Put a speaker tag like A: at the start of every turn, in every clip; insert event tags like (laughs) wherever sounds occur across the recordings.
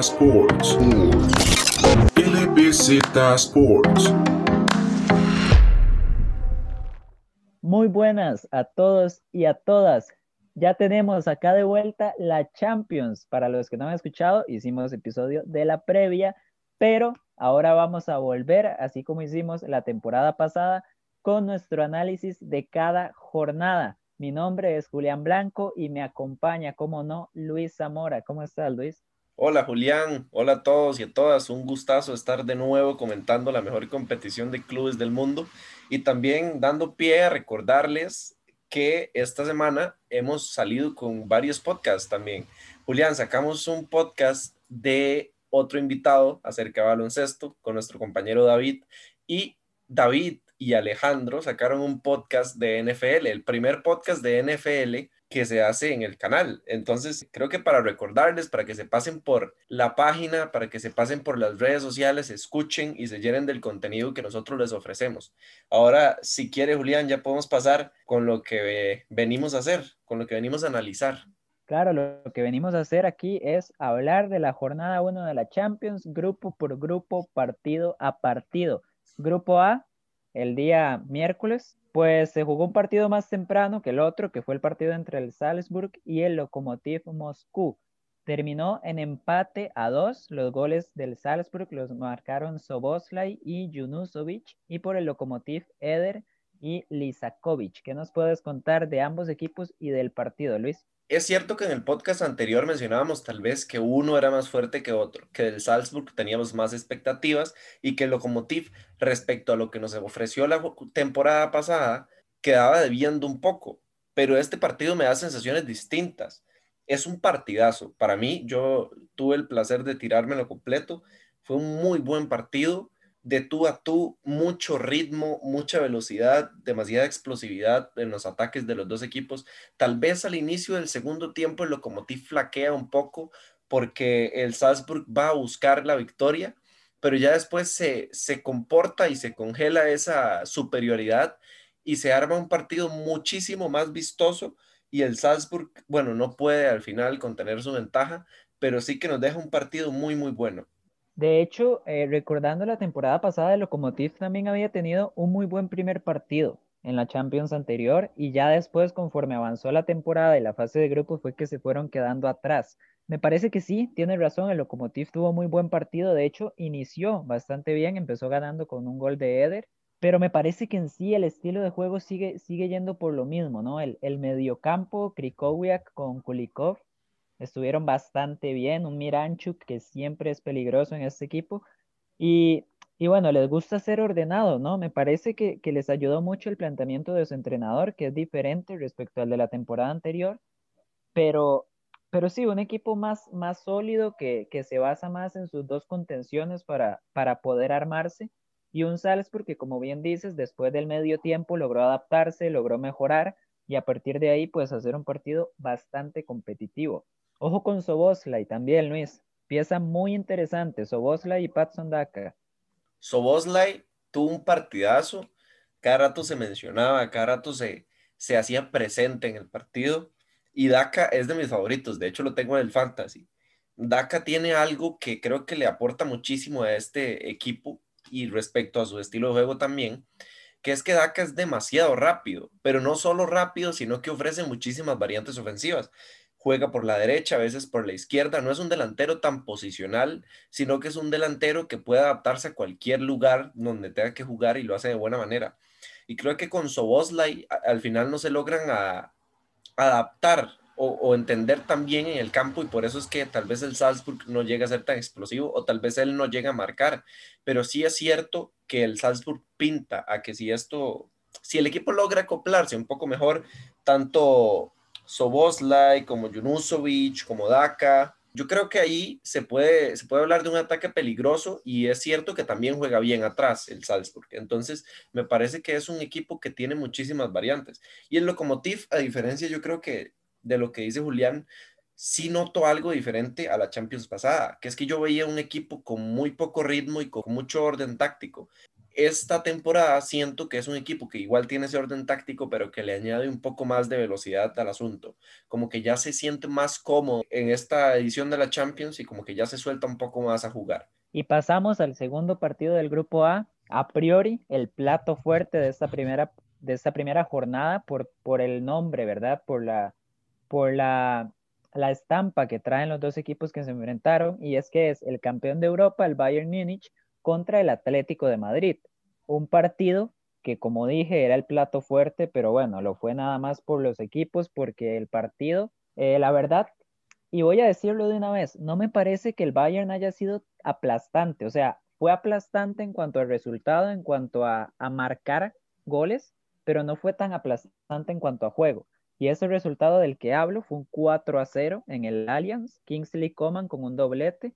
A: Sports. Sports.
B: Muy buenas a todos y a todas. Ya tenemos acá de vuelta la Champions. Para los que no han escuchado, hicimos episodio de la previa, pero ahora vamos a volver, así como hicimos la temporada pasada, con nuestro análisis de cada jornada. Mi nombre es Julián Blanco y me acompaña, como no, Luis Zamora. ¿Cómo estás, Luis?
C: Hola Julián, hola a todos y a todas. Un gustazo estar de nuevo comentando la mejor competición de clubes del mundo y también dando pie a recordarles que esta semana hemos salido con varios podcasts también. Julián, sacamos un podcast de otro invitado acerca de baloncesto con nuestro compañero David y David y Alejandro sacaron un podcast de NFL, el primer podcast de NFL que se hace en el canal. Entonces, creo que para recordarles, para que se pasen por la página, para que se pasen por las redes sociales, escuchen y se llenen del contenido que nosotros les ofrecemos. Ahora, si quiere, Julián, ya podemos pasar con lo que venimos a hacer, con lo que venimos a analizar.
B: Claro, lo que venimos a hacer aquí es hablar de la jornada 1 de la Champions, grupo por grupo, partido a partido. Grupo A, el día miércoles, pues se jugó un partido más temprano que el otro, que fue el partido entre el Salzburg y el Lokomotiv Moscú. Terminó en empate a dos. Los goles del Salzburg los marcaron Soboslai y Junusovic, y por el Lokomotiv Eder y Lisakovic. ¿Qué nos puedes contar de ambos equipos y del partido, Luis?
C: Es cierto que en el podcast anterior mencionábamos tal vez que uno era más fuerte que otro, que del Salzburg teníamos más expectativas y que el Lokomotiv respecto a lo que nos ofreció la temporada pasada quedaba debiendo un poco, pero este partido me da sensaciones distintas. Es un partidazo. Para mí, yo tuve el placer de tirármelo completo. Fue un muy buen partido de tú a tú, mucho ritmo, mucha velocidad, demasiada explosividad en los ataques de los dos equipos. Tal vez al inicio del segundo tiempo el Lokomotiv flaquea un poco porque el Salzburg va a buscar la victoria, pero ya después se, se comporta y se congela esa superioridad y se arma un partido muchísimo más vistoso y el Salzburg, bueno, no puede al final contener su ventaja, pero sí que nos deja un partido muy, muy bueno.
B: De hecho, eh, recordando la temporada pasada, el Lokomotiv también había tenido un muy buen primer partido en la Champions anterior y ya después, conforme avanzó la temporada y la fase de grupos, fue que se fueron quedando atrás. Me parece que sí, tiene razón, el Lokomotiv tuvo muy buen partido, de hecho, inició bastante bien, empezó ganando con un gol de Eder, pero me parece que en sí el estilo de juego sigue, sigue yendo por lo mismo, ¿no? El, el mediocampo, Krikowiak con Kulikov, estuvieron bastante bien, un Miranchuk que siempre es peligroso en este equipo y, y bueno, les gusta ser ordenado, ¿no? Me parece que, que, les ayudó mucho el planteamiento de su entrenador, que es diferente respecto al de la temporada anterior, pero, pero sí, un equipo más, más sólido que, que se basa más en sus dos contenciones para, para poder armarse y un Salzburg que, como bien dices, después del medio tiempo logró adaptarse, logró mejorar y a partir de ahí, pues hacer un partido bastante competitivo. Ojo con Soboslai también, Luis. Pieza muy interesante, Soboslai y Patson Daka.
C: Soboslai tuvo un partidazo, cada rato se mencionaba, cada rato se, se hacía presente en el partido. Y Daka es de mis favoritos, de hecho lo tengo en el fantasy. Daka tiene algo que creo que le aporta muchísimo a este equipo y respecto a su estilo de juego también, que es que Daka es demasiado rápido, pero no solo rápido, sino que ofrece muchísimas variantes ofensivas juega por la derecha, a veces por la izquierda. No es un delantero tan posicional, sino que es un delantero que puede adaptarse a cualquier lugar donde tenga que jugar y lo hace de buena manera. Y creo que con Soboslai al final no se logran adaptar o, o, entender tan bien en el campo y por eso es que tal vez el Salzburg no llega a ser tan explosivo o tal vez él no llega a marcar. Pero sí es cierto que el Salzburg pinta a que si esto, si el equipo logra acoplarse un poco mejor, tanto Soboslai, como Junusovic, como Daka. Yo creo que ahí se puede, se puede hablar de un ataque peligroso y es cierto que también juega bien atrás el Salzburg. Entonces, me parece que es un equipo que tiene muchísimas variantes. Y el Lokomotiv, a diferencia, yo creo que de lo que dice Julián, sí noto algo diferente a la Champions pasada, que es que yo veía un equipo con muy poco ritmo y con mucho orden táctico. Esta temporada siento que es un equipo que igual tiene ese orden táctico, pero que le añade un poco más de velocidad al asunto. Como que ya se siente más cómodo en esta edición de la Champions y como que ya se suelta un poco más a jugar.
B: Y pasamos al segundo partido del grupo A. A priori, el plato fuerte de esta primera, de esta primera jornada por, por el nombre, ¿verdad? Por la, por la, la estampa que traen los dos equipos que se enfrentaron. Y es que es el campeón de Europa, el Bayern Múnich, contra el Atlético de Madrid. Un partido que, como dije, era el plato fuerte, pero bueno, lo fue nada más por los equipos, porque el partido, eh, la verdad, y voy a decirlo de una vez, no me parece que el Bayern haya sido aplastante, o sea, fue aplastante en cuanto al resultado, en cuanto a, a marcar goles, pero no fue tan aplastante en cuanto a juego. Y ese resultado del que hablo fue un 4 a 0 en el Allianz, Kingsley Coman con un doblete,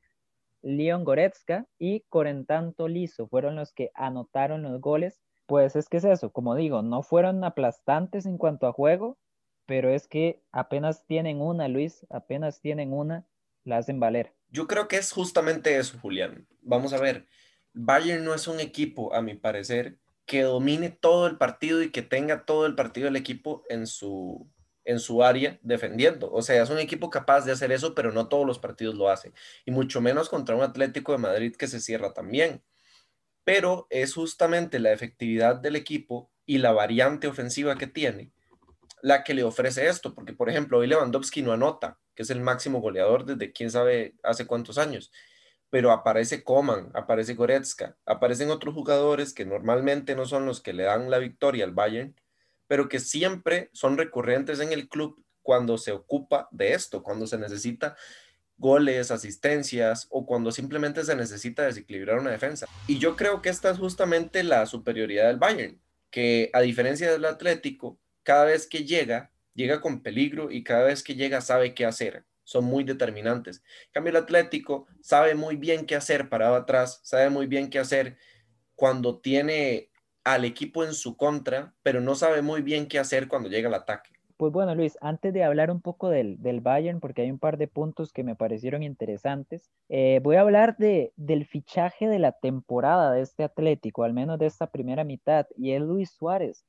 B: Leon Goretzka y Corentan Tolizo fueron los que anotaron los goles. Pues es que es eso, como digo, no fueron aplastantes en cuanto a juego, pero es que apenas tienen una, Luis, apenas tienen una, la hacen valer.
C: Yo creo que es justamente eso, Julián. Vamos a ver, Bayern no es un equipo, a mi parecer, que domine todo el partido y que tenga todo el partido del equipo en su, en su área defendiendo. O sea, es un equipo capaz de hacer eso, pero no todos los partidos lo hacen. Y mucho menos contra un Atlético de Madrid que se cierra también. Pero es justamente la efectividad del equipo y la variante ofensiva que tiene la que le ofrece esto. Porque, por ejemplo, hoy Lewandowski no anota, que es el máximo goleador desde quién sabe hace cuántos años. Pero aparece Coman, aparece Goretzka, aparecen otros jugadores que normalmente no son los que le dan la victoria al Bayern, pero que siempre son recurrentes en el club cuando se ocupa de esto, cuando se necesita goles, asistencias o cuando simplemente se necesita desequilibrar una defensa. Y yo creo que esta es justamente la superioridad del Bayern, que a diferencia del Atlético, cada vez que llega, llega con peligro y cada vez que llega sabe qué hacer. Son muy determinantes. En cambio, el Atlético sabe muy bien qué hacer parado atrás, sabe muy bien qué hacer cuando tiene al equipo en su contra, pero no sabe muy bien qué hacer cuando llega el ataque.
B: Pues bueno, Luis, antes de hablar un poco del, del Bayern, porque hay un par de puntos que me parecieron interesantes, eh, voy a hablar de, del fichaje de la temporada de este Atlético, al menos de esta primera mitad, y es Luis Suárez.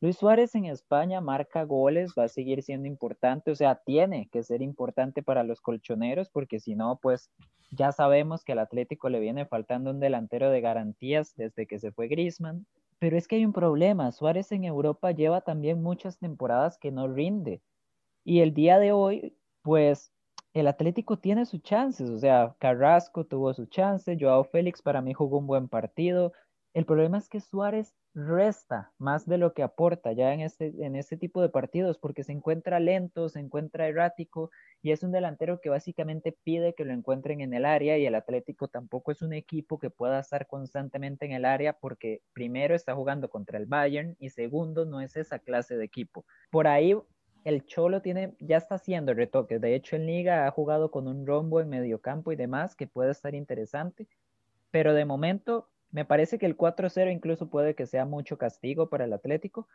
B: Luis Suárez en España marca goles, va a seguir siendo importante, o sea, tiene que ser importante para los colchoneros, porque si no, pues ya sabemos que al Atlético le viene faltando un delantero de garantías desde que se fue Griezmann. Pero es que hay un problema. Suárez en Europa lleva también muchas temporadas que no rinde. Y el día de hoy, pues el Atlético tiene sus chances. O sea, Carrasco tuvo su chance, Joao Félix para mí jugó un buen partido. El problema es que Suárez resta más de lo que aporta ya en este, en este tipo de partidos porque se encuentra lento, se encuentra errático y es un delantero que básicamente pide que lo encuentren en el área y el Atlético tampoco es un equipo que pueda estar constantemente en el área porque primero está jugando contra el Bayern y segundo no es esa clase de equipo. Por ahí el Cholo tiene, ya está haciendo retoques. De hecho, en Liga ha jugado con un rombo en medio campo y demás que puede estar interesante. Pero de momento me parece que el 4-0 incluso puede que sea mucho castigo para el Atlético,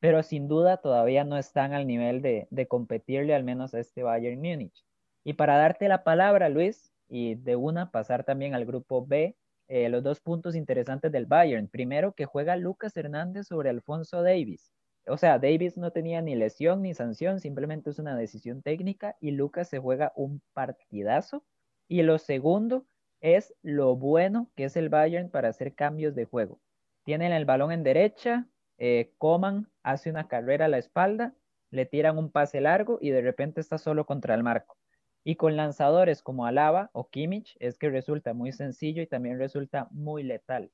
B: pero sin duda todavía no están al nivel de, competirle al menos a este Bayern Múnich. Y para darte la palabra, Luis, y de una pasar también al grupo B, eh, los dos puntos interesantes del Bayern. Primero, que juega Lucas Hernández sobre Alfonso Davis. O sea, Davis no tenía ni lesión ni sanción, simplemente es una decisión técnica y Lucas se juega un partidazo. Y lo segundo, es lo bueno que es el Bayern para hacer cambios de juego. Tienen el balón en derecha, eh, Coman hace una carrera a la espalda, le tiran un pase largo y de repente está solo contra el marco. Y con lanzadores como Alaba o Kimmich es que resulta muy sencillo y también resulta muy letal.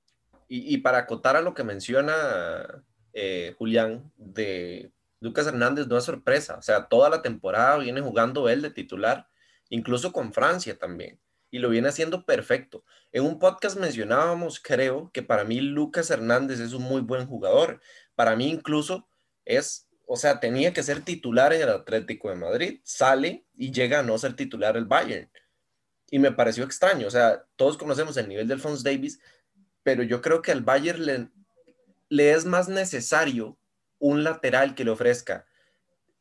C: Y, para acotar a lo que menciona eh, Julián de Lucas Hernández, no es sorpresa. O sea, toda la temporada viene jugando él de titular, incluso con Francia también y lo viene haciendo perfecto. En un podcast mencionábamos, creo, que para mí Lucas Hernández es un muy buen jugador. Para mí incluso es, o sea, tenía que ser titular en el Atlético de Madrid. Sale y llega a no ser titular el Bayern. Y me pareció extraño. O sea, todos conocemos el nivel de Alphonse Davis, pero yo creo que al Bayern le, le es más necesario un lateral que le ofrezca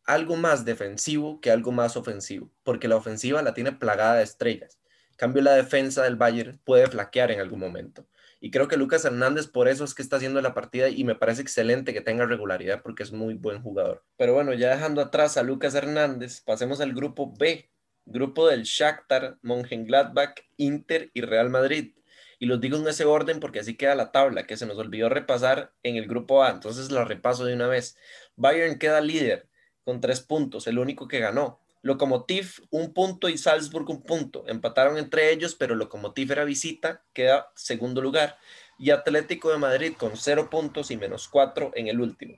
C: algo más defensivo que algo más ofensivo, porque la ofensiva la tiene plagada de estrellas cambio, la defensa del Bayern puede flaquear en algún momento. Y creo que Lucas Hernández por eso es que está haciendo la partida y me parece excelente que tenga regularidad porque es muy buen jugador. Pero bueno, ya dejando atrás a Lucas Hernández, pasemos al grupo B, grupo del Shakhtar, Mönchengladbach, Inter y Real Madrid. Y los digo en ese orden porque así queda la tabla que se nos olvidó repasar en el grupo A. Entonces la repaso de una vez. Bayern queda líder con tres puntos, el único que ganó. Lokomotiv un punto y Salzburg un punto. Empataron entre ellos, pero Lokomotiv era visita, queda segundo lugar. Y Atlético de Madrid con cero puntos y menos cuatro en el último.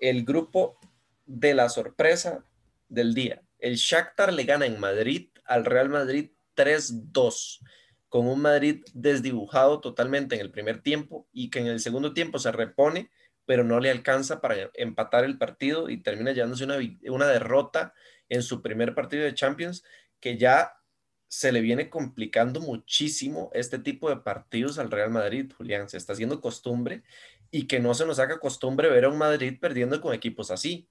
C: El grupo de la sorpresa del día. El Shakhtar le gana en Madrid al Real Madrid 3-2, con un Madrid desdibujado totalmente en el primer tiempo y que en el segundo tiempo se repone, pero no le alcanza para empatar el partido y termina llevándose una, una derrota en su primer partido de Champions, que ya se le viene complicando muchísimo este tipo de partidos al Real Madrid, Julián. Se está haciendo costumbre y que no se nos haga costumbre ver a un Madrid perdiendo con equipos así.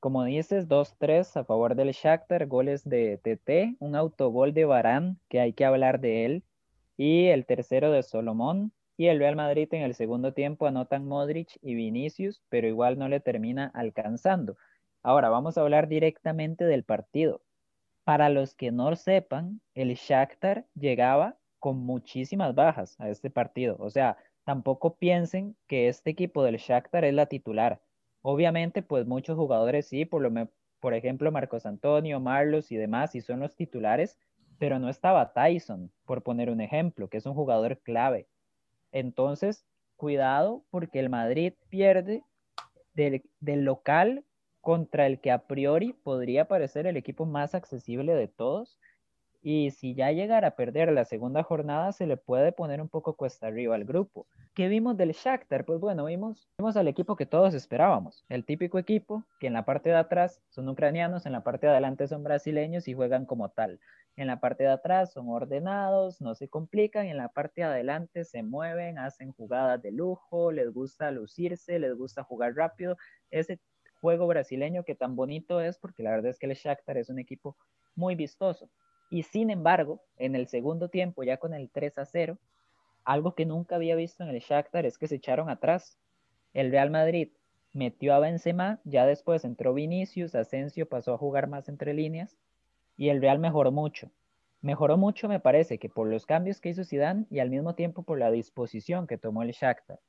B: Como dices, 2-3 a favor del Shakhtar, goles de TT, un autogol de Barán, que hay que hablar de él, y el tercero de Solomón, y el Real Madrid en el segundo tiempo anotan Modric y Vinicius, pero igual no le termina alcanzando. Ahora vamos a hablar directamente del partido. Para los que no sepan, el Shakhtar llegaba con muchísimas bajas a este partido. O sea, tampoco piensen que este equipo del Shakhtar es la titular. Obviamente, pues muchos jugadores sí, por, lo ejemplo, Marcos Antonio, Marlos y demás, y son los titulares, pero no estaba Tyson, por poner un ejemplo, que es un jugador clave. Entonces, cuidado porque el Madrid pierde del local contra el que a priori podría parecer el equipo más accesible de todos. Y si ya llegara a perder la segunda jornada, se le puede poner un poco cuesta arriba al grupo. ¿Qué vimos del Shakhtar? Pues bueno, vimos, vimos al equipo que todos esperábamos. El típico equipo que en la parte de atrás son ucranianos, en la parte de adelante son brasileños y juegan como tal. En la parte de atrás son ordenados, no se complican, en la parte de adelante se mueven, hacen jugadas de lujo, les gusta lucirse, les gusta jugar rápido. Ese juego brasileño que tan bonito es, porque la verdad es que el Shakhtar es un equipo muy vistoso. Y sin embargo, en el segundo tiempo, ya con el 3 a 0, algo que nunca había visto en el Shakhtar es que se echaron atrás. El Real Madrid metió a Benzema, ya después entró Vinicius, Asensio pasó a jugar más entre líneas y el Real mejoró mucho. Mejoró mucho me parece que por los cambios que hizo Zidane y al mismo tiempo por la disposición que tomó el Shakhtar.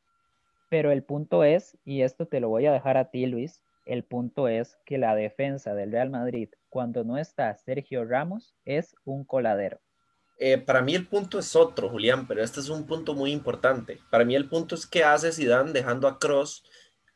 B: Pero el punto es, y esto te lo voy a dejar a ti Luis, el punto es que la defensa del Real Madrid, cuando no está Sergio Ramos, es un coladero.
C: Eh, para mí el punto es otro, Julián, pero este es un punto muy importante. Para mí el punto es que hace Zidane dejando a Cross,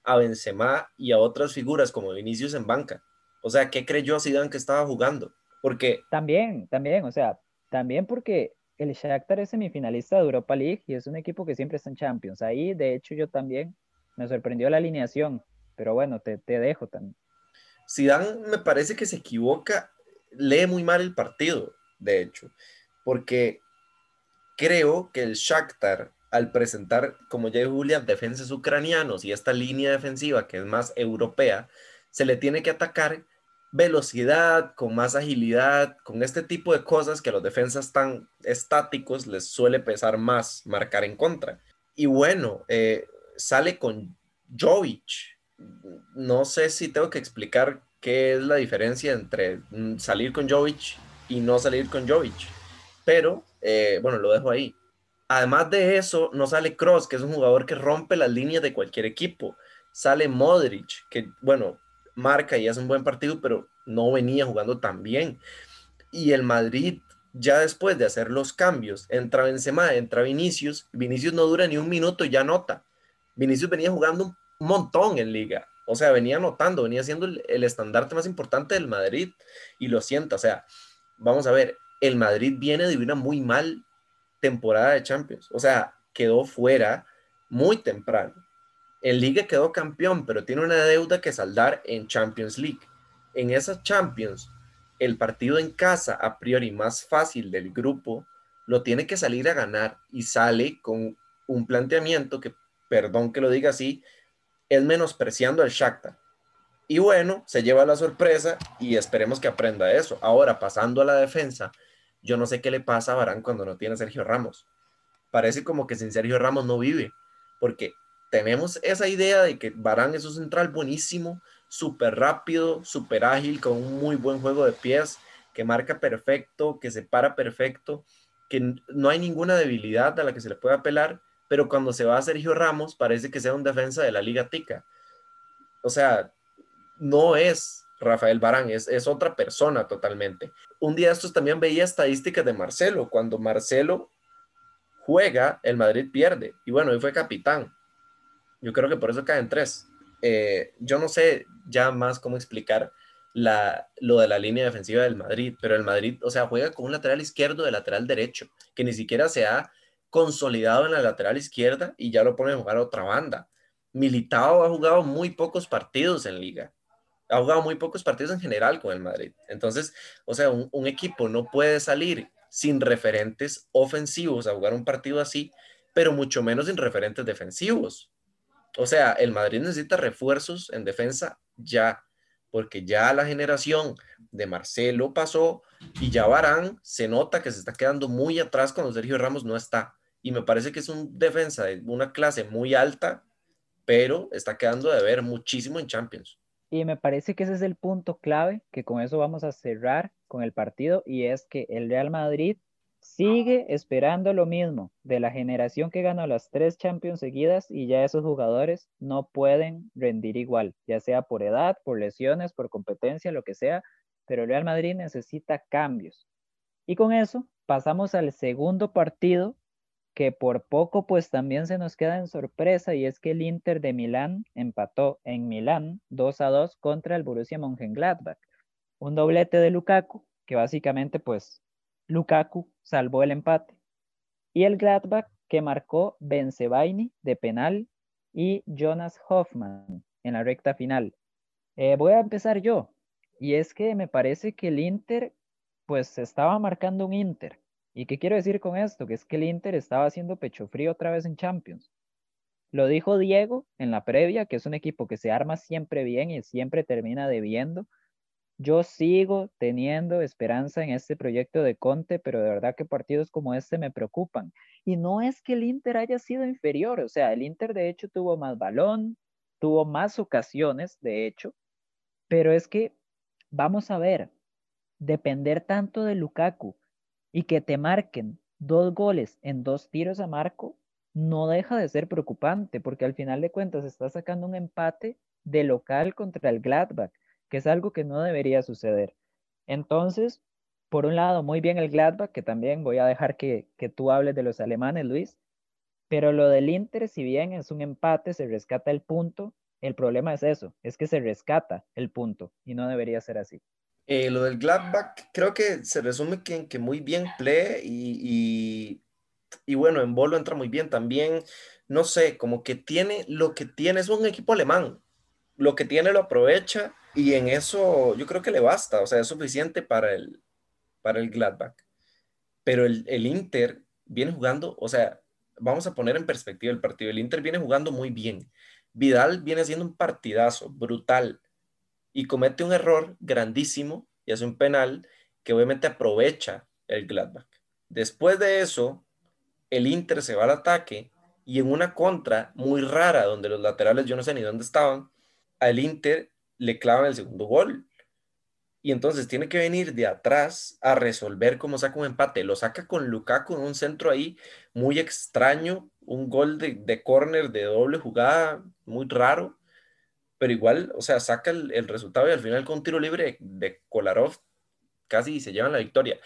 C: a Benzema y a otras figuras como Vinicius en banca. O sea, ¿qué creyó Zidane que estaba jugando? Porque
B: también, también, o sea, también porque el Shakhtar es semifinalista de Europa League y es un equipo que siempre está en Champions. Ahí, de hecho, yo también me sorprendió la alineación. Pero bueno, te, te dejo también.
C: Zidane me parece que se equivoca, lee muy mal el partido, de hecho, porque creo que el Shakhtar, al presentar, como ya dijo Julián, defensas ucranianos y esta línea defensiva que es más europea, se le tiene que atacar velocidad, con más agilidad, con este tipo de cosas que a los defensas tan estáticos les suele pesar más marcar en contra. Y bueno, eh, sale con Jovic, no sé si tengo que explicar qué es la diferencia entre mm, salir con Jovic y no salir con Jovic, pero eh, bueno, lo dejo ahí. Además de eso, no sale Cross, que es un jugador que rompe las líneas de cualquier equipo. Sale Modric, que bueno, marca y hace un buen partido, pero no venía jugando tan bien. Y el Madrid, ya después de hacer los cambios, entra Benzema, entra Vinicius. Vinicius no dura ni un minuto ya nota. Vinicius venía jugando un montón en liga. O sea, venía anotando, venía siendo el, estandarte más importante del Madrid y lo sienta. O sea, vamos a ver, el Madrid viene de una muy mal temporada de Champions. O sea, quedó fuera muy temprano. En Liga quedó campeón, pero tiene una deuda que saldar en Champions League. En esas Champions, el partido en casa, a priori más fácil del grupo, lo tiene que salir a ganar y sale con un planteamiento que, perdón que lo diga así, es menospreciando al Shakhtar. Y bueno, se lleva la sorpresa y esperemos que aprenda eso. Ahora, pasando a la defensa, yo no sé qué le pasa a Barán cuando no tiene Sergio Ramos. parece como que sin Sergio Ramos no vive, porque tenemos esa idea de que Barán es un central buenísimo, súper rápido, súper ágil, con un muy buen juego de pies, que marca perfecto, que se para perfecto, que no hay ninguna debilidad a la que se le pueda apelar, pero cuando se va a Sergio Ramos parece que sea un defensa de la Liga Tica. O sea, no es Rafael Barán, es, es otra persona totalmente. Un día estos también veía estadísticas de Marcelo. Cuando Marcelo juega, el Madrid pierde. Y bueno, él fue capitán. Yo creo que por eso caen tres. Eh, yo no sé ya más cómo explicar la, lo de la línea defensiva del Madrid, pero el Madrid, o sea, juega con un lateral izquierdo de lateral derecho, que ni siquiera se ha consolidado en la lateral izquierda y ya lo pone a jugar a otra banda. Militao ha jugado muy pocos partidos en liga. Ha jugado muy pocos partidos en general con el Madrid. Entonces, o sea, un, un equipo no puede salir sin referentes ofensivos a jugar un partido así, pero mucho menos sin referentes defensivos. O sea, el Madrid necesita refuerzos en defensa ya, porque ya la generación de Marcelo pasó y ya Barán se nota que se está quedando muy atrás cuando Sergio Ramos no está y me parece que es un defensa de una clase muy alta, pero está quedando de ver muchísimo en Champions.
B: Y me parece que ese es el punto clave, que con eso vamos a cerrar con el partido, y es que el Real Madrid sigue esperando lo mismo de la generación que ganó las tres Champions seguidas y ya esos jugadores no pueden rendir igual, ya sea por edad, por lesiones, por competencia, lo que sea, pero el Real Madrid necesita cambios. Y con eso pasamos al segundo partido que por poco pues también se nos queda en sorpresa y es que el Inter de Milán empató en Milán 2 a 2 contra el Borussia Mönchengladbach. Un doblete de Lukaku, que básicamente pues Lukaku salvó el empate. Y el Gladbach que marcó Benzebaini de penal y Jonas Hoffman en la recta final. Eh, voy a empezar yo. Y es que me parece que el Inter pues estaba marcando un Inter ¿Y qué quiero decir con esto? Que es que el Inter estaba haciendo pecho frío otra vez en Champions. Lo dijo Diego en la previa, que es un equipo que se arma siempre bien y siempre termina debiendo. Yo sigo teniendo esperanza en este proyecto de Conte, pero de verdad que partidos como este me preocupan. Y no es que el Inter haya sido inferior, o sea, el Inter de hecho tuvo más balón, tuvo más ocasiones, de hecho, pero es que, vamos a ver, depender tanto de Lukaku, y que te marquen dos goles en dos tiros a marco, no deja de ser preocupante, porque al final de cuentas está sacando un empate de local contra el Gladbach, que es algo que no debería suceder. Entonces, por un lado, muy bien el Gladbach, que también voy a dejar que, que tú hables de los alemanes, Luis, pero lo del Inter, si bien es un empate, se rescata el punto, el problema es eso, es que se rescata el punto y no debería ser así.
C: Eh, lo del Gladbach creo que se resume que, que muy bien play y, y, bueno, en Bolo entra muy bien también. No sé, como que tiene lo que tiene, es un equipo alemán. Lo que tiene lo aprovecha y en eso yo creo que le basta, o sea, es suficiente para el, para el Gladbach. Pero el, el Inter viene jugando, o sea, vamos a poner en perspectiva el partido. El Inter viene jugando muy bien. Vidal viene haciendo un partidazo brutal y comete un error grandísimo y hace un penal que obviamente aprovecha el Gladbach. Después de eso, el Inter se va al ataque y en una contra muy rara, donde los laterales yo no sé ni dónde estaban, al Inter le clavan el segundo gol. Y entonces tiene que venir de atrás a resolver cómo saca un empate. Lo saca con Lukaku en un centro ahí muy extraño, un gol de, de córner de doble jugada muy raro pero igual, o sea, saca el, resultado y al final con un tiro libre de Kolarov casi se llevan la victoria.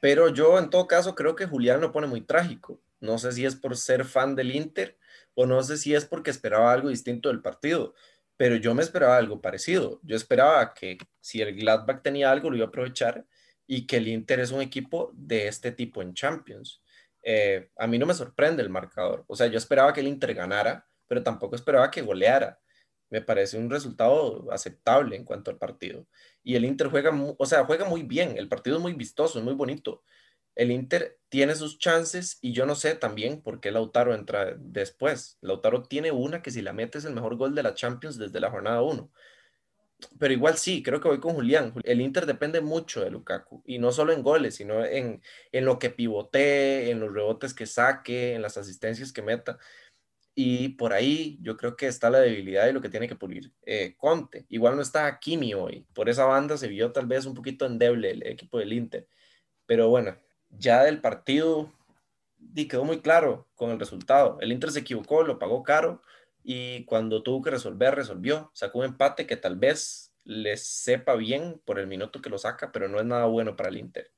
C: Pero yo en todo caso creo que Julián lo pone muy trágico. No sé si es por ser fan del Inter o no sé si es porque esperaba algo distinto del partido, pero yo me esperaba algo parecido. Yo esperaba que si el Gladbach tenía algo lo iba a aprovechar y que el Inter es un equipo de este tipo en Champions. Eh, a mí no me sorprende el marcador. O sea, yo esperaba que el Inter ganara, pero tampoco esperaba que goleara me parece un resultado aceptable en cuanto al partido. Y el Inter juega, o sea, juega muy bien, el partido es muy vistoso, es muy bonito. El Inter tiene sus chances y yo no sé también por qué Lautaro entra después. Lautaro tiene una que si la mete es el mejor gol de la Champions desde la jornada 1. pero igual sí, creo que voy con Julián. El Inter depende mucho de Lukaku, y no solo en goles, sino en, en lo que pivotee, en los rebotes que saque, en las asistencias que meta. Y por ahí yo creo que está la debilidad y lo que tiene que pulir eh, Conte. Igual no está Kimi hoy. Por esa banda se vio tal vez un poquito endeble el equipo del Inter. Pero bueno, ya del partido y quedó muy claro con el resultado. El Inter se equivocó, lo pagó caro y cuando tuvo que resolver, resolvió. Sacó un empate que tal vez le sepa bien por el minuto que lo saca, pero no es nada bueno para el Inter.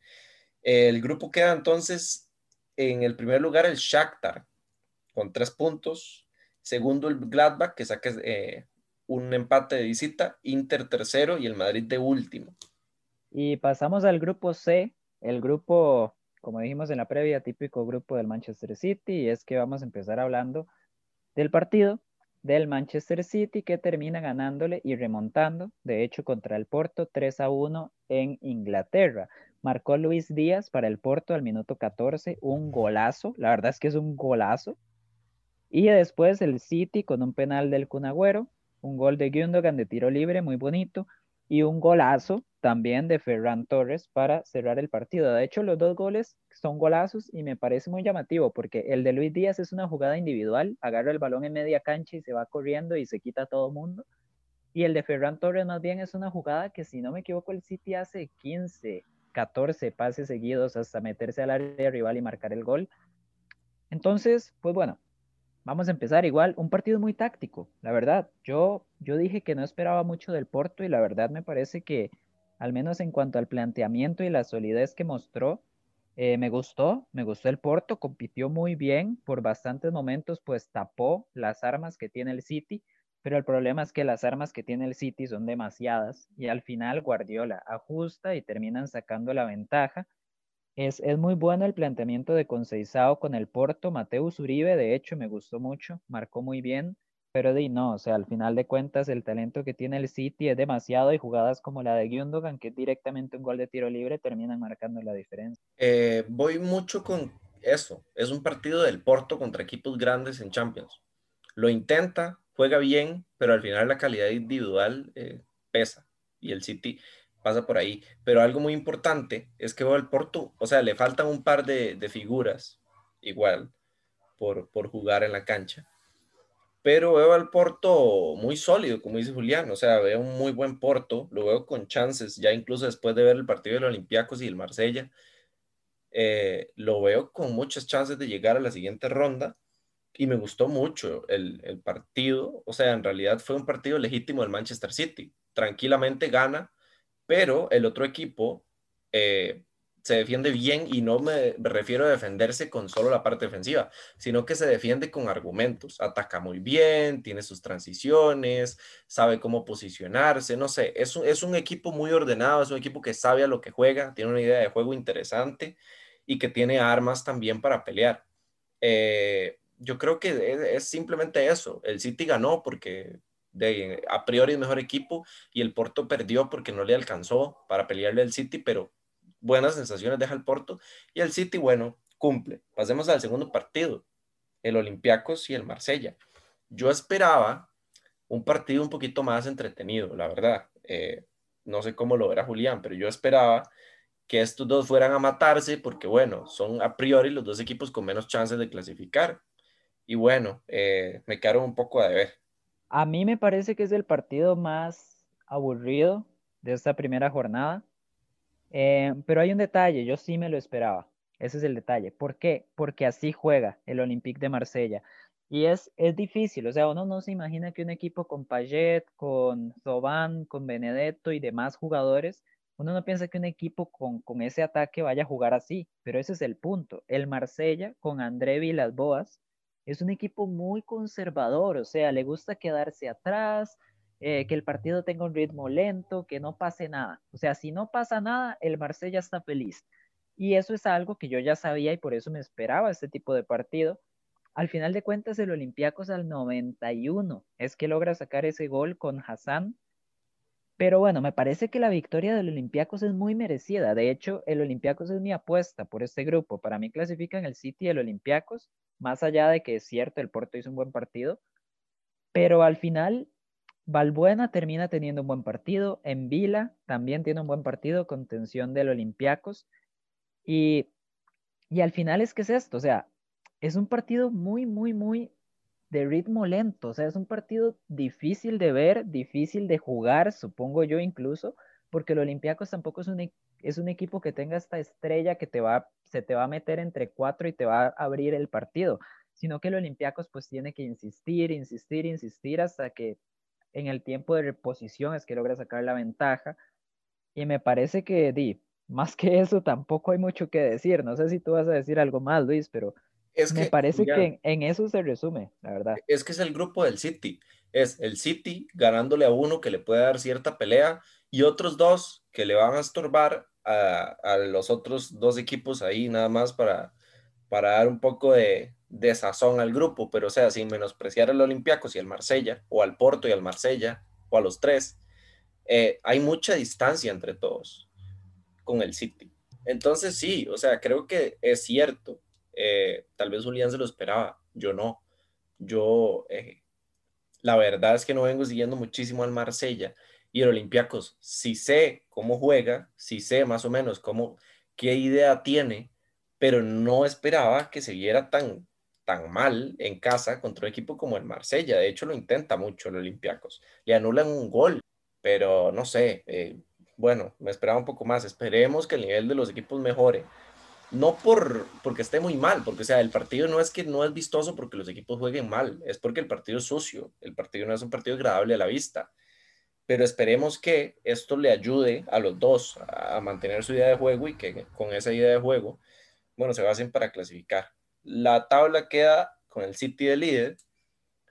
C: El grupo queda entonces en el primer lugar el Shakhtar con tres puntos. Segundo el Gladbach que saca eh, un empate de visita. Inter tercero y el Madrid de último.
B: Y pasamos al grupo C, el grupo, como dijimos en la previa, típico grupo del Manchester City, y es que vamos a empezar hablando del partido del Manchester City que termina ganándole y remontando, de hecho, contra el Porto 3 a 1 en Inglaterra. Marcó Luis Díaz para el Porto al minuto 14, un golazo, la verdad es que es un golazo. Y después el City con un penal del Cunagüero, un gol de Gundogan de tiro libre, muy bonito, y un golazo también de Ferran Torres para cerrar el partido. De hecho, los dos goles son golazos y me parece muy llamativo porque el de Luis Díaz es una jugada individual, agarra el balón en media cancha y se va corriendo y se quita a todo mundo. Y el de Ferran Torres más bien es una jugada que si no me equivoco el City hace 15, 14 pases seguidos hasta meterse al área rival y marcar el gol. Entonces, pues bueno, vamos a empezar igual, un partido muy táctico, la verdad. Yo, yo dije que no esperaba mucho del Porto y la verdad me parece que al menos en cuanto al planteamiento y la solidez que mostró, eh, me gustó, me gustó el Porto, compitió muy bien, por bastantes momentos pues tapó las armas que tiene el City, pero el problema es que las armas que tiene el City son demasiadas y al final Guardiola ajusta y terminan sacando la ventaja. Es, es muy bueno el planteamiento de Conceizao con el Porto, Mateus Uribe, de hecho me gustó mucho, marcó muy bien, pero di no, o sea, al final de cuentas el talento que tiene el City es demasiado y jugadas como la de Gundogan, que es directamente un gol de tiro libre, terminan marcando la diferencia.
C: Eh, voy mucho con eso. Es un partido del Porto contra equipos grandes en Champions. Lo intenta, juega bien, pero al final la calidad individual eh, pesa y el City pasa por ahí. Pero algo muy importante es que el Porto, o sea, le faltan un par de, figuras igual por, por jugar en la cancha pero veo al Porto muy sólido, como dice Julián, o sea, veo un muy buen Porto, lo veo con chances, ya incluso después de ver el partido del Olympiacos y el Marsella, eh, lo veo con muchas chances de llegar a la siguiente ronda y me gustó mucho el, el, partido, o sea, en realidad fue un partido legítimo del Manchester City, tranquilamente gana, pero el otro equipo eh, se defiende bien y no me refiero a defenderse con solo la parte defensiva, sino que se defiende con argumentos, ataca muy bien, tiene sus transiciones, sabe cómo posicionarse, no sé, es un, es un equipo muy ordenado, es un equipo que sabe a lo que juega, tiene una idea de juego interesante y que tiene armas también para pelear. Eh, yo creo que es, simplemente eso, el City ganó porque a priori mejor equipo y el Porto perdió porque no le alcanzó para pelearle al City, pero buenas sensaciones deja el Porto y el City, bueno, cumple. Pasemos al segundo partido, el Olympiacos y el Marsella. Yo esperaba un partido un poquito más entretenido, la verdad. Eh, no sé cómo lo verá Julián, pero yo esperaba que estos dos fueran a matarse porque, bueno, son a priori los dos equipos con menos chances de clasificar. Y bueno, eh, me quedaron un poco a deber.
B: A mí me parece que es el partido más aburrido de esta primera jornada. Eh, pero hay un detalle, yo sí me lo esperaba. Ese es el detalle. ¿Por qué? Porque así juega el Olympique de Marsella. Y es, es difícil, o sea, uno no se imagina que un equipo con Payet, con Zoban, con Benedetto y demás jugadores, uno no piensa que un equipo con, con ese ataque vaya a jugar así, pero ese es el punto. El Marsella con André Villas-Boas es un equipo muy conservador, o sea, le gusta quedarse atrás, eh, que el partido tenga un ritmo lento, que no pase nada. O sea, si no pasa nada, el Marsella está feliz. Y eso es algo que yo ya sabía y por eso me esperaba este tipo de partido. Al final de cuentas, el Olympiacos al 91 es que logra sacar ese gol con Hassan. Pero bueno, me parece que la victoria del Olympiacos es muy merecida. De hecho, el Olympiacos es mi apuesta por este grupo. Para mí clasifican el City y el Olympiacos, más allá de que es cierto, el Porto hizo un buen partido. Pero al final Valbuena termina teniendo un buen partido. En Vila también tiene un buen partido con tensión del Olympiacos. Y, y al final es que es esto, o sea, es un partido muy, muy, muy de ritmo lento. O sea, es un partido difícil de ver, difícil de jugar, supongo yo incluso, porque el Olympiacos tampoco es un, e, es un equipo que tenga esta estrella que te va, se te va a meter entre cuatro y te va a abrir el partido, sino que el Olympiacos pues tiene que insistir, insistir, insistir hasta que en el tiempo de reposición es que logra sacar la ventaja. Y me parece que, di, más que eso, tampoco hay mucho que decir. No sé si tú vas a decir algo más, Luis, pero es me parece que en, eso se resume, la verdad.
C: Es que es el grupo del City. Es el City ganándole a uno que le puede dar cierta pelea y otros dos que le van a estorbar a, a los otros dos equipos ahí nada más para, para dar un poco de, de sazón al grupo, pero o sea, sin menospreciar al Olympiacos y al Marsella, o al Porto y al Marsella, o a los tres, eh, hay mucha distancia entre todos con el City. Entonces sí, o sea, creo que es cierto. Eh, tal vez Julián se lo esperaba, yo no. Yo, eh, la verdad es que no vengo siguiendo muchísimo al Marsella y el Olympiacos. Si sé cómo juega, si sé más o menos cómo, qué idea tiene, pero no esperaba que se viera tan, tan mal en casa contra un equipo como el Marsella. De hecho, lo intenta mucho el Olympiacos. Le anulan un gol, pero no sé. Eh, bueno, me esperaba un poco más. Esperemos que el nivel de los equipos mejore. No por, porque esté muy mal, porque sea, el partido no es que no es vistoso porque los equipos jueguen mal, es porque el partido es sucio, el partido no es un partido agradable a la vista. Pero esperemos que esto le ayude a los dos a mantener su idea de juego y que con esa idea de juego, bueno, se basen para clasificar. La tabla queda con el City de líder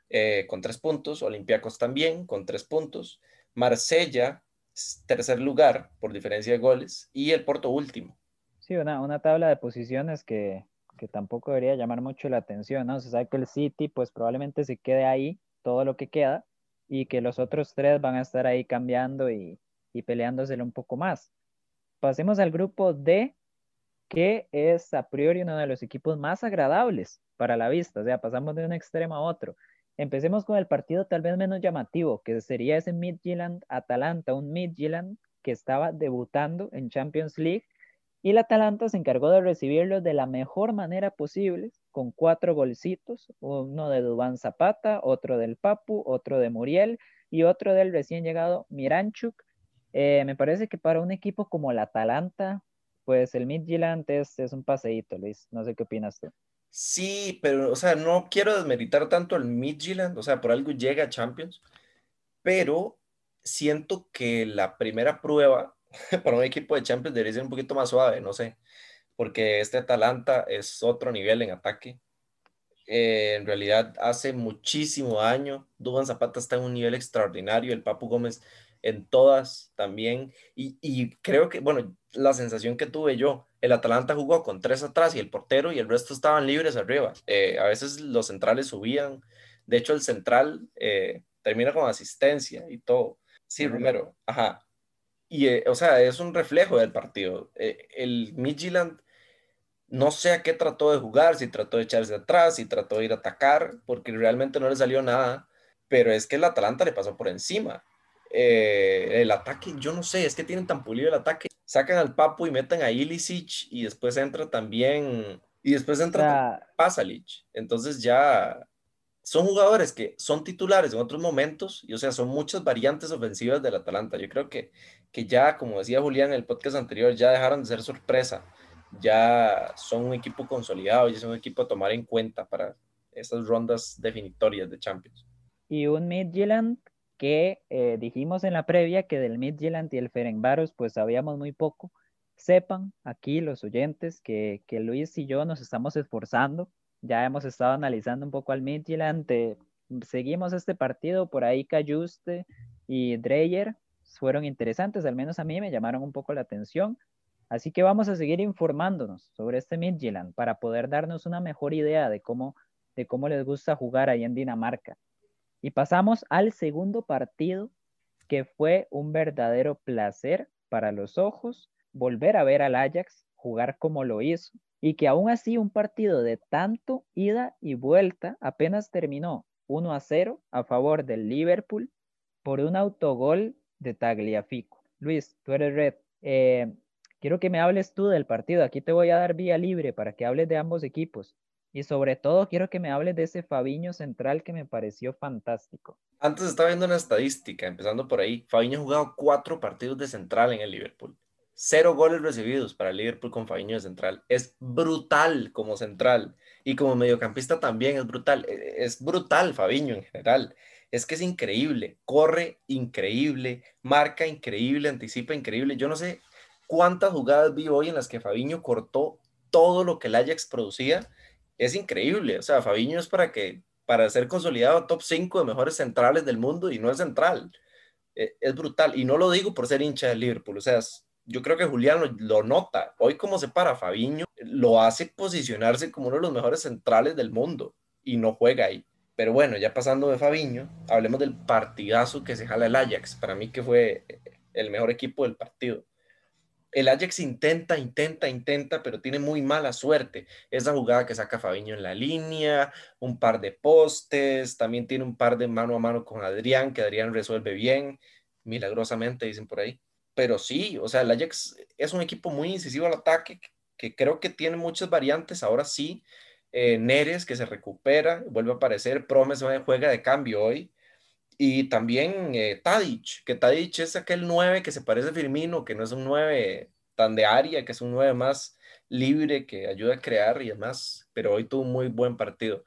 C: eh, con tres puntos, Olympiacos también con tres puntos, Marsella tercer lugar por diferencia de goles y el Porto último.
B: Una, una tabla de posiciones que, que, tampoco debería llamar mucho la atención, ¿no? Se sabe que el City pues probablemente se quede ahí todo lo que queda y que los otros tres van a estar ahí cambiando y, y peleándoselo un poco más. Pasemos al grupo D, que es a priori uno de los equipos más agradables para la vista, o sea, pasamos de un extremo a otro. Empecemos con el partido tal vez menos llamativo, que sería ese Midtjylland-Atalanta, un Midtjylland que estaba debutando en Champions League y el Atalanta se encargó de recibirlo de la mejor manera posible, con cuatro golcitos, uno de Dubán Zapata, otro del Papu, otro de Muriel y otro del recién llegado Miranchuk. Eh, me parece que para un equipo como el Atalanta, pues el Midtjylland es, es un paseíto, Luis. No sé qué opinas tú.
C: Sí, pero, o sea, no quiero desmeritar tanto al Midtjylland, o sea, por algo llega a Champions, pero siento que la primera prueba (laughs) para un equipo de Champions debería ser un poquito más suave, no sé, porque este Atalanta es otro nivel en ataque. Eh, en realidad, hace muchísimo año, Duban Zapata está en un nivel extraordinario, el Papu Gómez en todas también. Y, creo que, bueno, la sensación que tuve yo, el Atalanta jugó con tres atrás y el portero y el resto estaban libres arriba. Eh, a veces los centrales subían. De hecho, el central eh, termina con asistencia y todo. Sí, Romero, ajá. Y, eh, o sea, es un reflejo del partido. el Midtjylland no sé a qué trató de jugar, si trató de echarse atrás, si trató de ir a atacar, porque realmente no le salió nada. Pero es que el Atalanta le pasó por encima eh, el ataque, yo no sé, es que tienen tan pulido el ataque. Sacan al Papu y meten a Ilicic y después entra también, y después entra Pasalic. Entonces ya son jugadores que son titulares en otros momentos y o sea, son muchas variantes ofensivas del Atalanta. Yo creo que, que ya, como decía Julián en el podcast anterior, ya dejaron de ser sorpresa. Ya son un equipo consolidado, ya son un equipo a tomar en cuenta para esas rondas definitorias de Champions.
B: Y un Midtjylland que eh, dijimos en la previa que del Midtjylland y el Ferencváros pues sabíamos muy poco. Sepan aquí los oyentes que, que, Luis y yo nos estamos esforzando. Ya hemos estado analizando un poco al Midtjylland. Eh, seguimos este partido, por ahí Cayuste y Dreyer fueron interesantes, al menos a mí me llamaron un poco la atención. Así que vamos a seguir informándonos sobre este Midtjylland para poder darnos una mejor idea de cómo, de cómo les gusta jugar ahí en Dinamarca. Y pasamos al segundo partido, que fue un verdadero placer para los ojos volver a ver al Ajax jugar como lo hizo. Y que aún así un partido de tanto ida y vuelta apenas terminó 1 a 0 a favor del Liverpool. por un autogol de Tagliafico. Luis, tú eres red. Eh, quiero que me hables tú del partido. Aquí te voy a dar vía libre para que hables de ambos equipos. Y sobre todo quiero que me hables de ese Fabiño central que me pareció fantástico.
C: Antes estaba viendo una estadística, empezando por ahí. Fabiño ha jugado cuatro partidos de central en el Liverpool. Cero goles recibidos para Liverpool con Fabiño de central. Es brutal como central. Y como mediocampista también es brutal. E, es brutal Fabiño en general. Es que es increíble. Corre increíble. Marca increíble. Anticipa increíble. Yo no sé cuántas jugadas vi hoy en las que Fabiño cortó todo lo que el Ajax producía es increíble. O sea, Fabiño es para que para ser consolidado top 5 de mejores centrales del mundo y no es central. E, es brutal. Y no lo digo por ser hincha de Liverpool. O sea, yo creo que Julián lo, nota. Hoy como se para Fabiño, lo hace posicionarse como uno de los mejores centrales del mundo y no juega ahí. Pero bueno, ya pasando de Fabiño, hablemos del partidazo que se jala el Ajax. Para mí que fue el mejor equipo del partido el Ajax intenta, intenta, intenta, pero tiene muy mala suerte. Esa jugada que saca Fabiño en la línea, un par de postes, también tiene un par de mano a mano con Adrián, que Adrián resuelve bien, milagrosamente, dicen por ahí. Pero sí, o sea, el Ajax es un equipo muy incisivo al ataque, que creo que tiene muchas variantes. Ahora sí, eh, Neres, que se recupera, vuelve a aparecer, Promes juega de cambio hoy. Y también eh, Tadic, que Tadic es aquel 9 que se parece a Firmino, que no es un 9 tan de área, que es un 9 más libre, que ayuda a crear y demás, pero hoy tuvo un muy buen partido.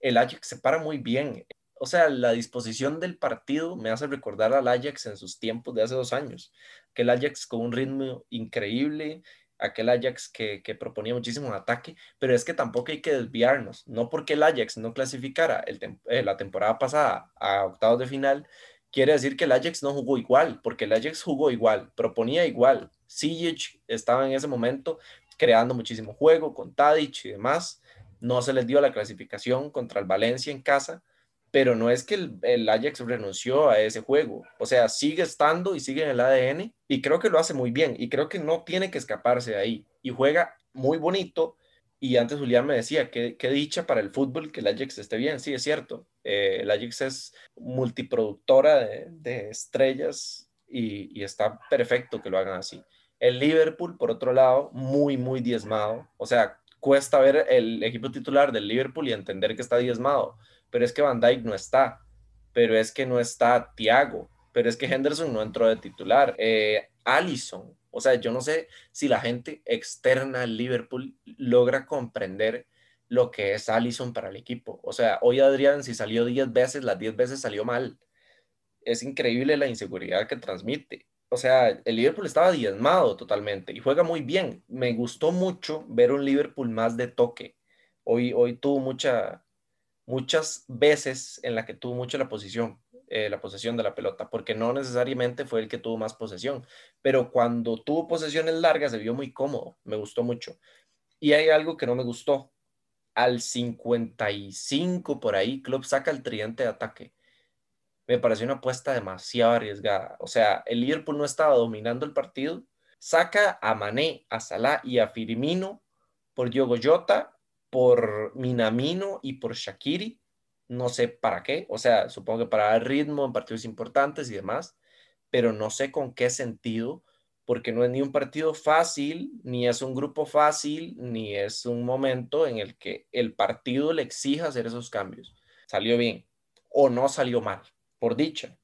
C: El Ajax se para muy bien. O sea, la disposición del partido me hace recordar al Ajax en sus tiempos de hace dos años, que el Ajax con un ritmo increíble, aquel Ajax que, proponía muchísimo ataque, pero es que tampoco hay que desviarnos, no porque el Ajax no clasificara eh, la temporada pasada a octavos de final, quiere decir que el Ajax no jugó igual, porque el Ajax jugó igual, proponía igual, Sijic estaba en ese momento creando muchísimo juego con Tadic y demás, no se les dio la clasificación contra el Valencia en casa, pero no es que el, Ajax renunció a ese juego, o sea, sigue estando y sigue en el ADN y creo que lo hace muy bien y creo que no tiene que escaparse de ahí y juega muy bonito y antes Julián me decía, qué, dicha para el fútbol que el Ajax esté bien, sí, es cierto, eh, el Ajax es multiproductora de, estrellas y, y está perfecto que lo hagan así. El Liverpool, por otro lado, muy, muy diezmado, o sea, cuesta ver el equipo titular del Liverpool y entender que está diezmado pero es que Van Dyke no está, pero es que no está Thiago, pero es que Henderson no entró de titular. Eh, Allison, o sea, yo no sé si la gente externa al Liverpool logra comprender lo que es Allison para el equipo. O sea, hoy Adrián, si salió 10 veces, las 10 veces salió mal. Es increíble la inseguridad que transmite. O sea, el Liverpool estaba diezmado totalmente y juega muy bien. Me gustó mucho ver un Liverpool más de toque. Hoy, hoy tuvo mucha, muchas veces en la que tuvo mucho la posición, eh, la posesión de la pelota, porque no necesariamente fue el que tuvo más posesión, pero cuando tuvo posesiones largas se vio muy cómodo, me gustó mucho. Y hay algo que no me gustó. Al 55 por ahí, Club saca el tridente de ataque. Me pareció una apuesta demasiado arriesgada. O sea, el Liverpool no estaba dominando el partido. Saca a Mané, a Salah y a Firmino por Diogo Jota por Minamino y por Shakiri, no sé para qué, o sea, supongo que para dar ritmo en partidos importantes y demás, pero no sé con qué sentido, porque no es ni un partido fácil, ni es un grupo fácil, ni es un momento en el que el partido le exija hacer esos cambios. Salió bien o no salió mal, por dicha.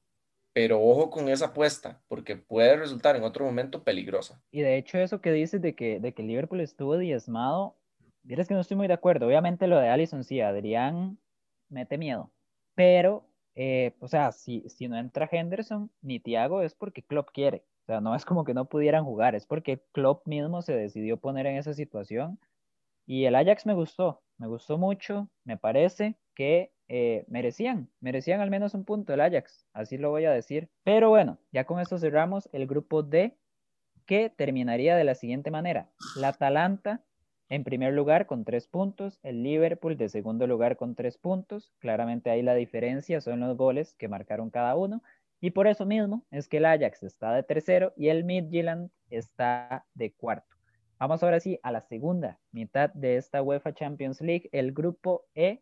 C: Pero ojo con esa apuesta, porque puede resultar en otro momento peligrosa.
B: Y de hecho eso que dices de que, de que Liverpool estuvo diezmado, Dirás que no estoy muy de acuerdo. Obviamente lo de Allison sí, Adrián mete miedo. Pero, eh, o sea, si, si no entra Henderson ni Thiago es porque Klopp quiere. O sea, no es como que no pudieran jugar, es porque Klopp mismo se decidió poner en esa situación. Y el Ajax me gustó, me gustó mucho, me parece que eh, merecían, merecían al menos un punto el Ajax, así lo voy a decir. Pero bueno, ya con esto cerramos el grupo D, que terminaría de la siguiente manera. La Atalanta en primer lugar con tres puntos, el Liverpool de segundo lugar con tres puntos. Claramente ahí la diferencia son los goles que marcaron cada uno. Y por eso mismo es que el Ajax está de tercero y el Midtjylland está de cuarto. Vamos ahora sí a la segunda mitad de esta UEFA Champions League, el grupo E.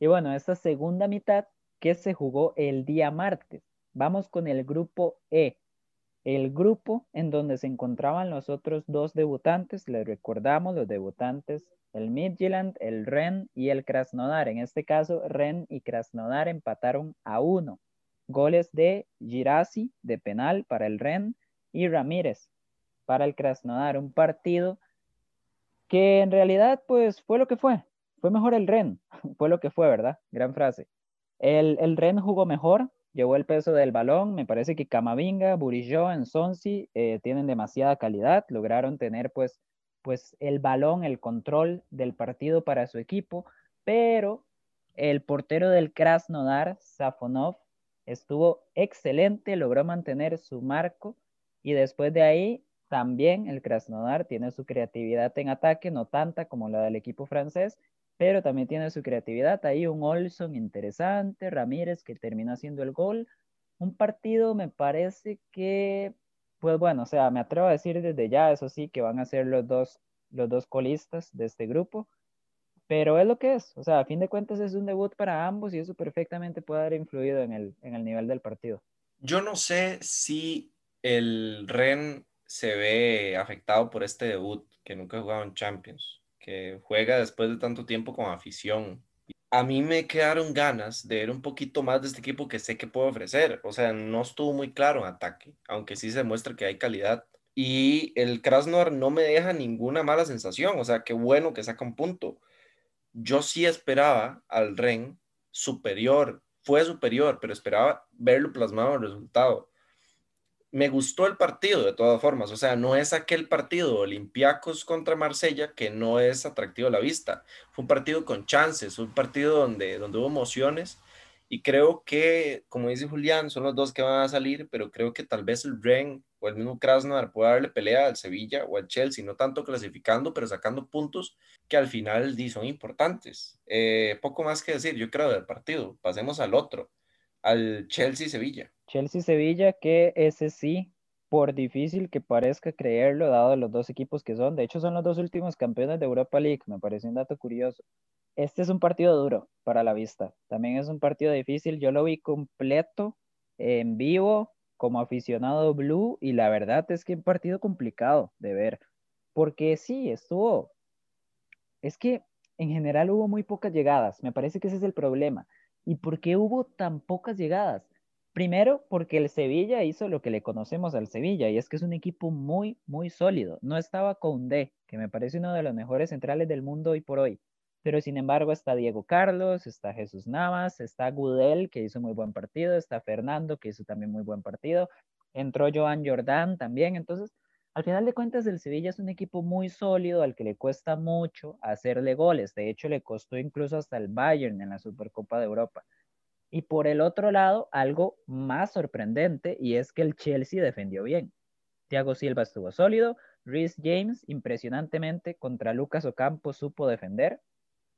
B: Y bueno, esta segunda mitad que se jugó el día martes. Vamos con el grupo E. El grupo en donde se encontraban los otros dos debutantes, les recordamos los debutantes, el Midtjylland, el Ren y el Krasnodar. En este caso, Ren y Krasnodar empataron a uno. Goles de Girassi de penal para el Ren y Ramírez para el Krasnodar. Un partido que en realidad pues fue lo que fue. Fue mejor el Ren, (laughs) fue lo que fue, ¿verdad? Gran frase. El, el Ren jugó mejor, llevó el peso del balón. Me parece que Camavinga, Burillo, Ensonsi eh, tienen demasiada calidad. Lograron tener pues, pues el balón, el control del partido para su equipo. Pero el portero del Krasnodar, Safonov, estuvo excelente, logró mantener su marco y después de ahí también el Krasnodar tiene su creatividad en ataque, no tanta como la del equipo francés, pero también tiene su creatividad. Ahí un Olson interesante, Ramírez que terminó haciendo el gol. Un partido me parece que, pues bueno, o sea, me atrevo a decir desde ya, eso sí, que van a ser los dos, los dos colistas de este grupo, pero es lo que es, o sea, a fin de cuentas es un debut para ambos y eso perfectamente puede haber influido en el, en el nivel del partido.
C: Yo no sé si el Ren se ve afectado por este debut, que nunca ha jugado en Champions, que juega después de tanto tiempo con afición. A mí me quedaron ganas de ver un poquito más de este equipo que sé que puede ofrecer. O sea, no estuvo muy claro en ataque, aunque sí se muestra que hay calidad. Y el Krasnodar no me deja ninguna mala sensación. O sea, qué bueno que saca un punto. Yo sí esperaba al Ren superior, fue superior, pero esperaba verlo plasmado en el resultado me gustó el partido de todas formas, o sea, no es aquel partido Olympiacos contra Marsella que no es atractivo a la vista. Fue un partido con chances, un partido donde, donde hubo emociones y creo que, como dice Julián, son los dos que van a salir, pero creo que tal vez el Ren o el mismo Krasnodar pueda darle pelea al Sevilla o al Chelsea, no tanto clasificando, pero sacando puntos que al final son importantes. Eh, poco más que decir, yo creo, del partido. Pasemos al otro, al Chelsea-Sevilla.
B: Chelsea-Sevilla, que ese sí, por difícil que parezca creerlo, dado los dos equipos que son, de hecho son los dos últimos campeones de Europa League, me parece un dato curioso. Este es un partido duro para la vista, también es un partido difícil, yo lo vi completo en vivo como aficionado blue y la verdad es que un partido complicado de ver, porque sí, estuvo, es que en general hubo muy pocas llegadas, me parece que ese es el problema. ¿Y por qué hubo tan pocas llegadas? Primero, porque el Sevilla hizo lo que le conocemos al Sevilla, y es que es un equipo muy, muy sólido. No estaba D, que me parece uno de los mejores centrales del mundo hoy por hoy, pero sin embargo está Diego Carlos, está Jesús Navas, está Gudel, que hizo muy buen partido, está Fernando, que hizo también muy buen partido, entró Joan Jordán también, entonces, al final de cuentas, el Sevilla es un equipo muy sólido al que le cuesta mucho hacerle goles. De hecho, le costó incluso hasta el Bayern en la Supercopa de Europa. Y por el otro lado, algo más sorprendente y es que el Chelsea defendió bien. Thiago Silva estuvo sólido, Rhys James impresionantemente contra Lucas Ocampo supo defender,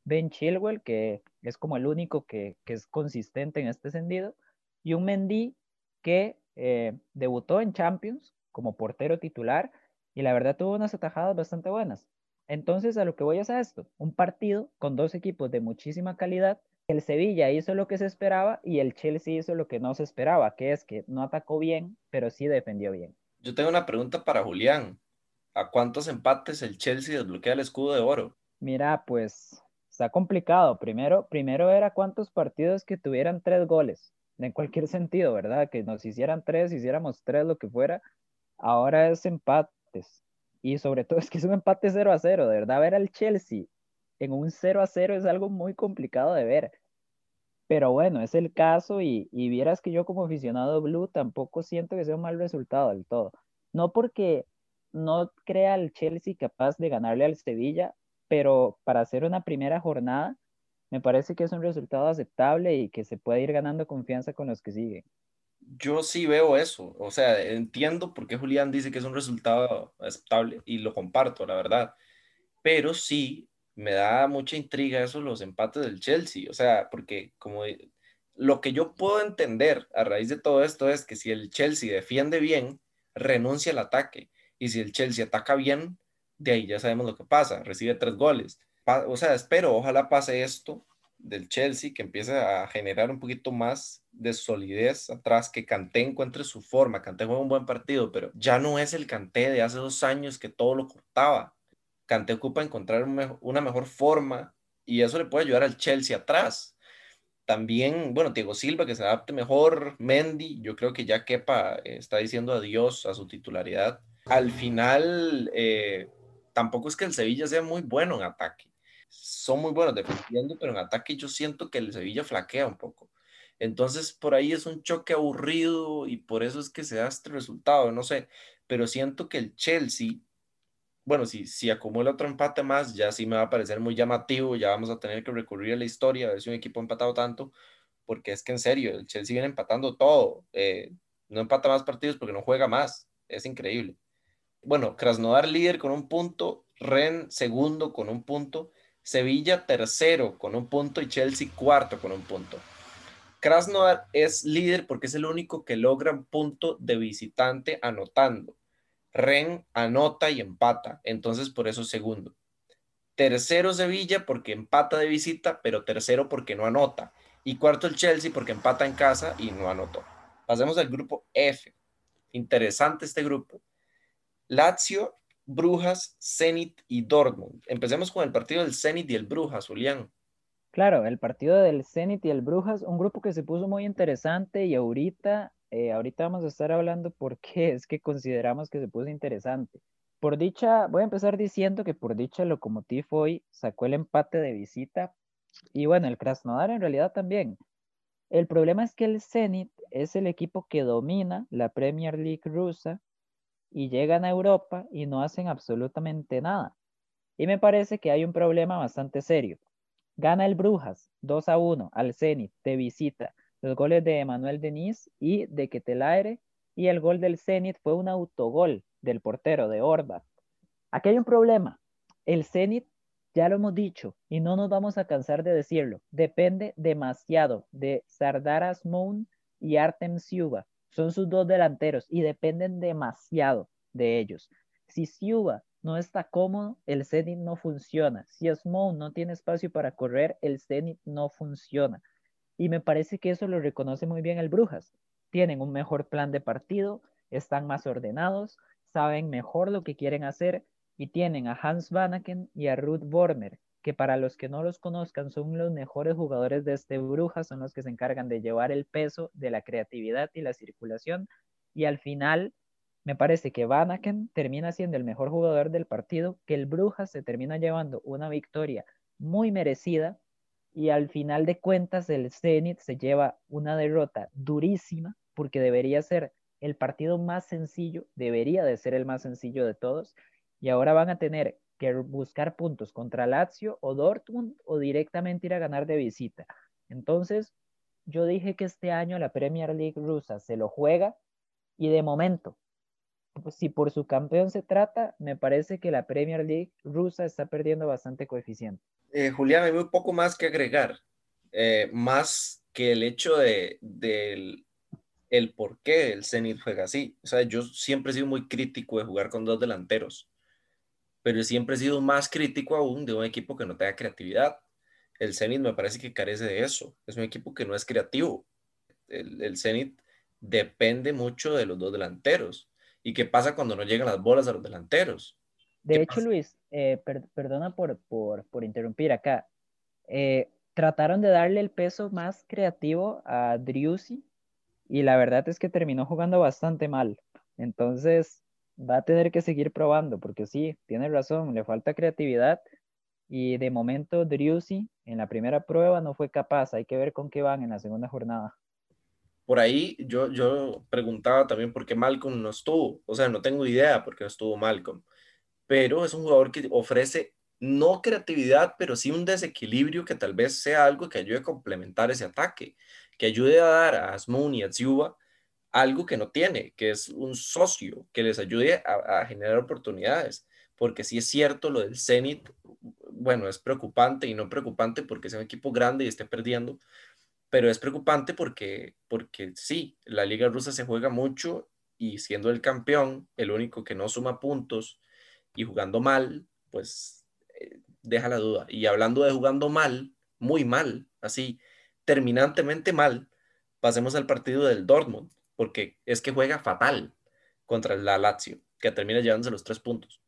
B: Ben Chilwell, que es como el único que, es consistente en este sentido, y un Mendy que eh, debutó en Champions como portero titular y la verdad tuvo unas atajadas bastante buenas. Entonces, a lo que voy es a esto, un partido con dos equipos de muchísima calidad el Sevilla hizo lo que se esperaba y el Chelsea hizo lo que no se esperaba, que es que no atacó bien, pero sí defendió bien.
C: Yo tengo una pregunta para Julián. ¿A cuántos empates el Chelsea desbloquea el escudo de oro?
B: Mira, pues está complicado. Primero, primero era cuántos partidos que tuvieran tres goles, en cualquier (laughs) sentido, ¿verdad? Que nos hicieran tres, hiciéramos tres, lo que fuera. Ahora es empates. Y sobre todo es que es un empate 0 a 0, de verdad, ver al Chelsea en un 0 a 0 es algo muy complicado de ver. Pero bueno, es el caso y, y vieras que yo como aficionado blue tampoco siento que sea un mal resultado del todo. No porque no crea al Chelsea capaz de ganarle al Sevilla, pero para hacer una primera jornada me parece que es un resultado aceptable y que se puede ir ganando confianza con los que siguen.
C: Yo sí veo eso, o sea, entiendo por qué Julián dice que es un resultado aceptable y lo comparto, la verdad, pero sí me da mucha intriga eso, los empates del Chelsea, o sea, porque como lo que yo puedo entender a raíz de todo esto es que si el Chelsea defiende bien, renuncia al ataque, y si el Chelsea ataca bien, de ahí ya sabemos lo que pasa, recibe tres goles. o sea, espero, ojalá pase esto del Chelsea, que empieza a generar un poquito más de solidez atrás, que Kanté encuentre su forma. Kanté juega un buen partido, pero ya no es el Kanté de hace dos años que todo lo cortaba. Kanté ocupa encontrar una mejor forma y eso le puede ayudar al Chelsea atrás. También, bueno, Diego Silva que se adapte mejor, Mendy, yo creo que ya Kepa eh, está diciendo adiós a su titularidad. Al final, eh, tampoco es que el Sevilla sea muy bueno en ataque son muy buenos defendiendo, pero en ataque yo siento que el Sevilla flaquea un poco. Entonces, por ahí es un choque aburrido y por eso es que se da este resultado, no sé, pero siento que el Chelsea, bueno, si, si acumula otro empate más, ya sí me va a parecer muy llamativo, ya vamos a tener que recurrir a la historia, a ver si un equipo ha empatado tanto, porque es que en serio, el Chelsea viene empatando todo, eh, no empata más partidos porque no juega más, es increíble. Bueno, Krasnodar líder con un punto, Ren segundo con un punto, Sevilla tercero con un punto y Chelsea cuarto con un punto. Krasnodar es líder porque es el único que logra un punto de visitante anotando. Ren anota y empata, entonces por eso segundo. Tercero Sevilla porque empata de visita, pero tercero porque no anota. Y cuarto el Chelsea porque empata en casa y no anotó. Pasemos al grupo F. Interesante este grupo. Lazio Brujas, Zenit y Dortmund. Empecemos con el partido del Zenit y el Brujas, Julián.
B: Claro, el partido del Zenit y el Brujas, un grupo que se puso muy interesante y ahorita, eh, ahorita vamos a estar hablando por qué es que consideramos que se puso interesante. Por dicha, voy a empezar diciendo que por dicha Lokomotiv hoy sacó el empate de visita y bueno, el Krasnodar en realidad también. El problema es que el Zenit es el equipo que domina la Premier League rusa y llegan a Europa y no hacen absolutamente nada. Y me parece que hay un problema bastante serio. Gana el Brujas 2 a 1 al Zenit de visita. Los goles de Emanuel Denis y de Ketelaere y el gol del Zenit fue un autogol del portero de Orba. Aquí hay un problema. El Zenit, ya lo hemos dicho y no nos vamos a cansar de decirlo, depende demasiado de Sardaras Moon y Artem Siuba. Son sus dos delanteros y dependen demasiado de ellos. Si Siuba no está cómodo, el Zenit no funciona. Si Asmou no tiene espacio para correr, el Zenit no funciona. Y me parece que eso lo reconoce muy bien el Brujas. Tienen un mejor plan de partido, están más ordenados, saben mejor lo que quieren hacer y tienen a Hans Vanaken y a Ruth Bormer, que para los que no los conozcan son los mejores jugadores de este Brujas, son los que se encargan de llevar el peso de la creatividad y la circulación. Y al final, me parece que Vanaken termina siendo el mejor jugador del partido, que el Brujas se termina llevando una victoria muy merecida y al final de cuentas el Zenit se lleva una derrota durísima porque debería ser el partido más sencillo, debería de ser el más sencillo de todos y ahora van a tener que buscar puntos contra Lazio o Dortmund o directamente ir a ganar de visita. Entonces, yo dije que este año la Premier League rusa se lo juega y de momento, pues, si por su campeón se trata, me parece que la Premier League rusa está perdiendo bastante coeficiente.
C: Eh, Julián, hay muy poco más que agregar, eh, más que el hecho de, del el por qué el Zenit juega así. O sea, yo siempre he sido muy crítico de jugar con dos delanteros pero siempre he sido más crítico aún de un equipo que no tenga creatividad. El Zenit me parece que carece de eso. Es un equipo que no es creativo. El, el depende mucho de los dos delanteros. ¿Y qué pasa cuando no llegan las bolas a los delanteros?
B: De hecho, Luis, eh, perdona por, por, por, interrumpir acá. Eh, trataron de darle el peso más creativo a Driussi y la verdad es que terminó jugando bastante mal. Entonces, va a tener que seguir probando, porque sí, tiene razón, le falta creatividad y de momento Driussi en la primera prueba no fue capaz, hay que ver con qué van en la segunda jornada.
C: Por ahí yo, yo preguntaba también por qué Malcolm no estuvo, o sea, no tengo idea por qué no estuvo Malcolm, pero es un jugador que ofrece no creatividad, pero sí un desequilibrio que tal vez sea algo que ayude a complementar ese ataque, que ayude a dar a Asmoon y a Ziuba algo que no tiene, que es un socio que les ayude a, generar oportunidades. Porque si es cierto lo del Zenit, bueno, es preocupante y no preocupante porque es un equipo grande y esté perdiendo, pero es preocupante porque, porque sí, la liga rusa se juega mucho y siendo el campeón, el único que no suma puntos y jugando mal, pues eh, deja la duda. Y hablando de jugando mal, muy mal, así terminantemente mal, pasemos al partido del Dortmund, porque es que juega fatal contra la Lazio, que termina llevándose los tres puntos.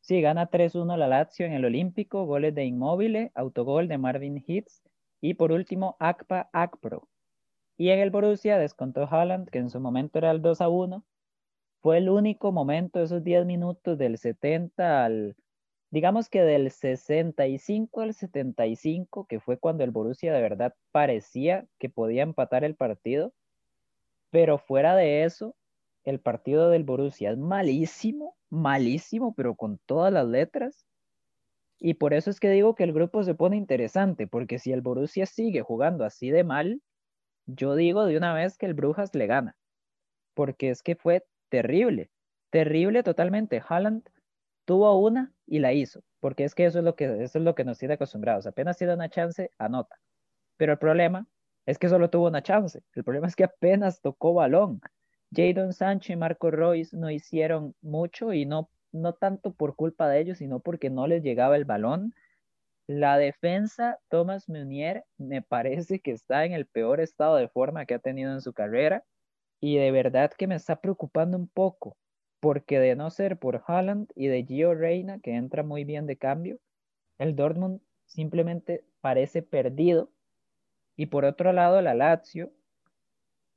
B: Sí, gana 3-1 la Lazio en el Olímpico, goles de Inmóvil, autogol de Marvin Hitz y por último Akpa Akpro. Y en el Borussia descontó Haaland, que en su momento era el 2-1. Fue el único momento, esos 10 minutos del 70 al, digamos que del 65 al 75, que fue cuando el Borussia de verdad parecía que podía empatar el partido. Pero fuera de eso, el partido del Borussia es malísimo, malísimo, pero con todas las letras. Y por eso es que digo que el grupo se pone interesante, porque si el Borussia sigue jugando así de mal, yo digo de una vez que el Brujas le gana, porque es que fue terrible, terrible totalmente. Haaland tuvo una y la hizo, porque es que eso es lo que, eso es lo que nos tiene acostumbrados. Apenas tiene una chance, anota. Pero el problema es que solo tuvo una chance. El problema es que apenas tocó balón. Jadon Sancho y Marco Royce no hicieron mucho y no, no tanto por culpa de ellos, sino porque no les llegaba el balón. La defensa, Thomas Meunier, me parece que está en el peor estado de forma que ha tenido en su carrera y de verdad que me está preocupando un poco, porque de no ser por Haaland y de Gio Reina, que entra muy bien de cambio, el Dortmund simplemente parece perdido. Y por otro lado, la Lazio,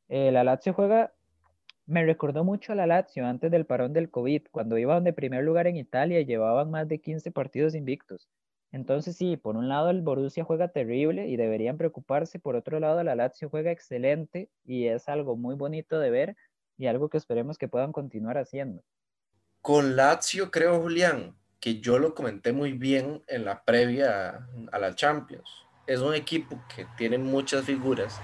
B: eh, la Lazio juega me recordó mucho a la Lazio antes del parón del COVID, cuando iban de primer lugar en Italia y llevaban más de 15 partidos invictos. Entonces sí, por un lado el Borussia juega terrible y deberían preocuparse, por otro lado la Lazio juega excelente y es algo muy bonito de ver y algo que esperemos que puedan continuar haciendo.
C: Con Lazio creo, Julián, que yo lo comenté muy bien en la previa a la Champions. Es un equipo que tiene muchas figuras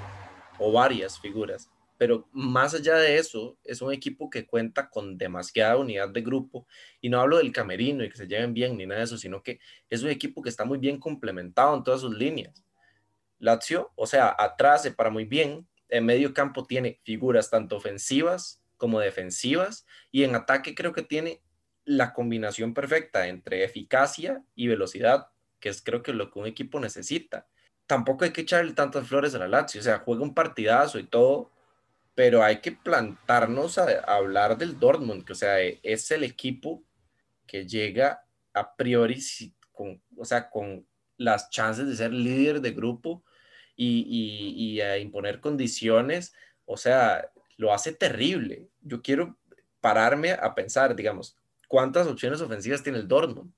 C: o varias figuras pero más allá de eso, es un equipo que cuenta con demasiada unidad de grupo, y no hablo del camerino y que se lleven bien ni nada de eso, sino que es un equipo que está muy bien complementado en todas sus líneas. Lazio, o sea, atrás se para muy bien, en medio campo tiene figuras tanto ofensivas como defensivas, y en ataque creo que tiene la combinación perfecta entre eficacia y velocidad, que es creo que lo que un equipo necesita. Tampoco hay que echarle tantas flores a la Lazio, o sea, juega un partidazo y todo, pero hay que plantarnos a, hablar del Dortmund, que o sea, es el equipo que llega a priori con, o sea, con las chances de ser líder de grupo y, y, a imponer condiciones, o sea, lo hace terrible. Yo quiero pararme a pensar, digamos, ¿cuántas opciones ofensivas tiene el Dortmund?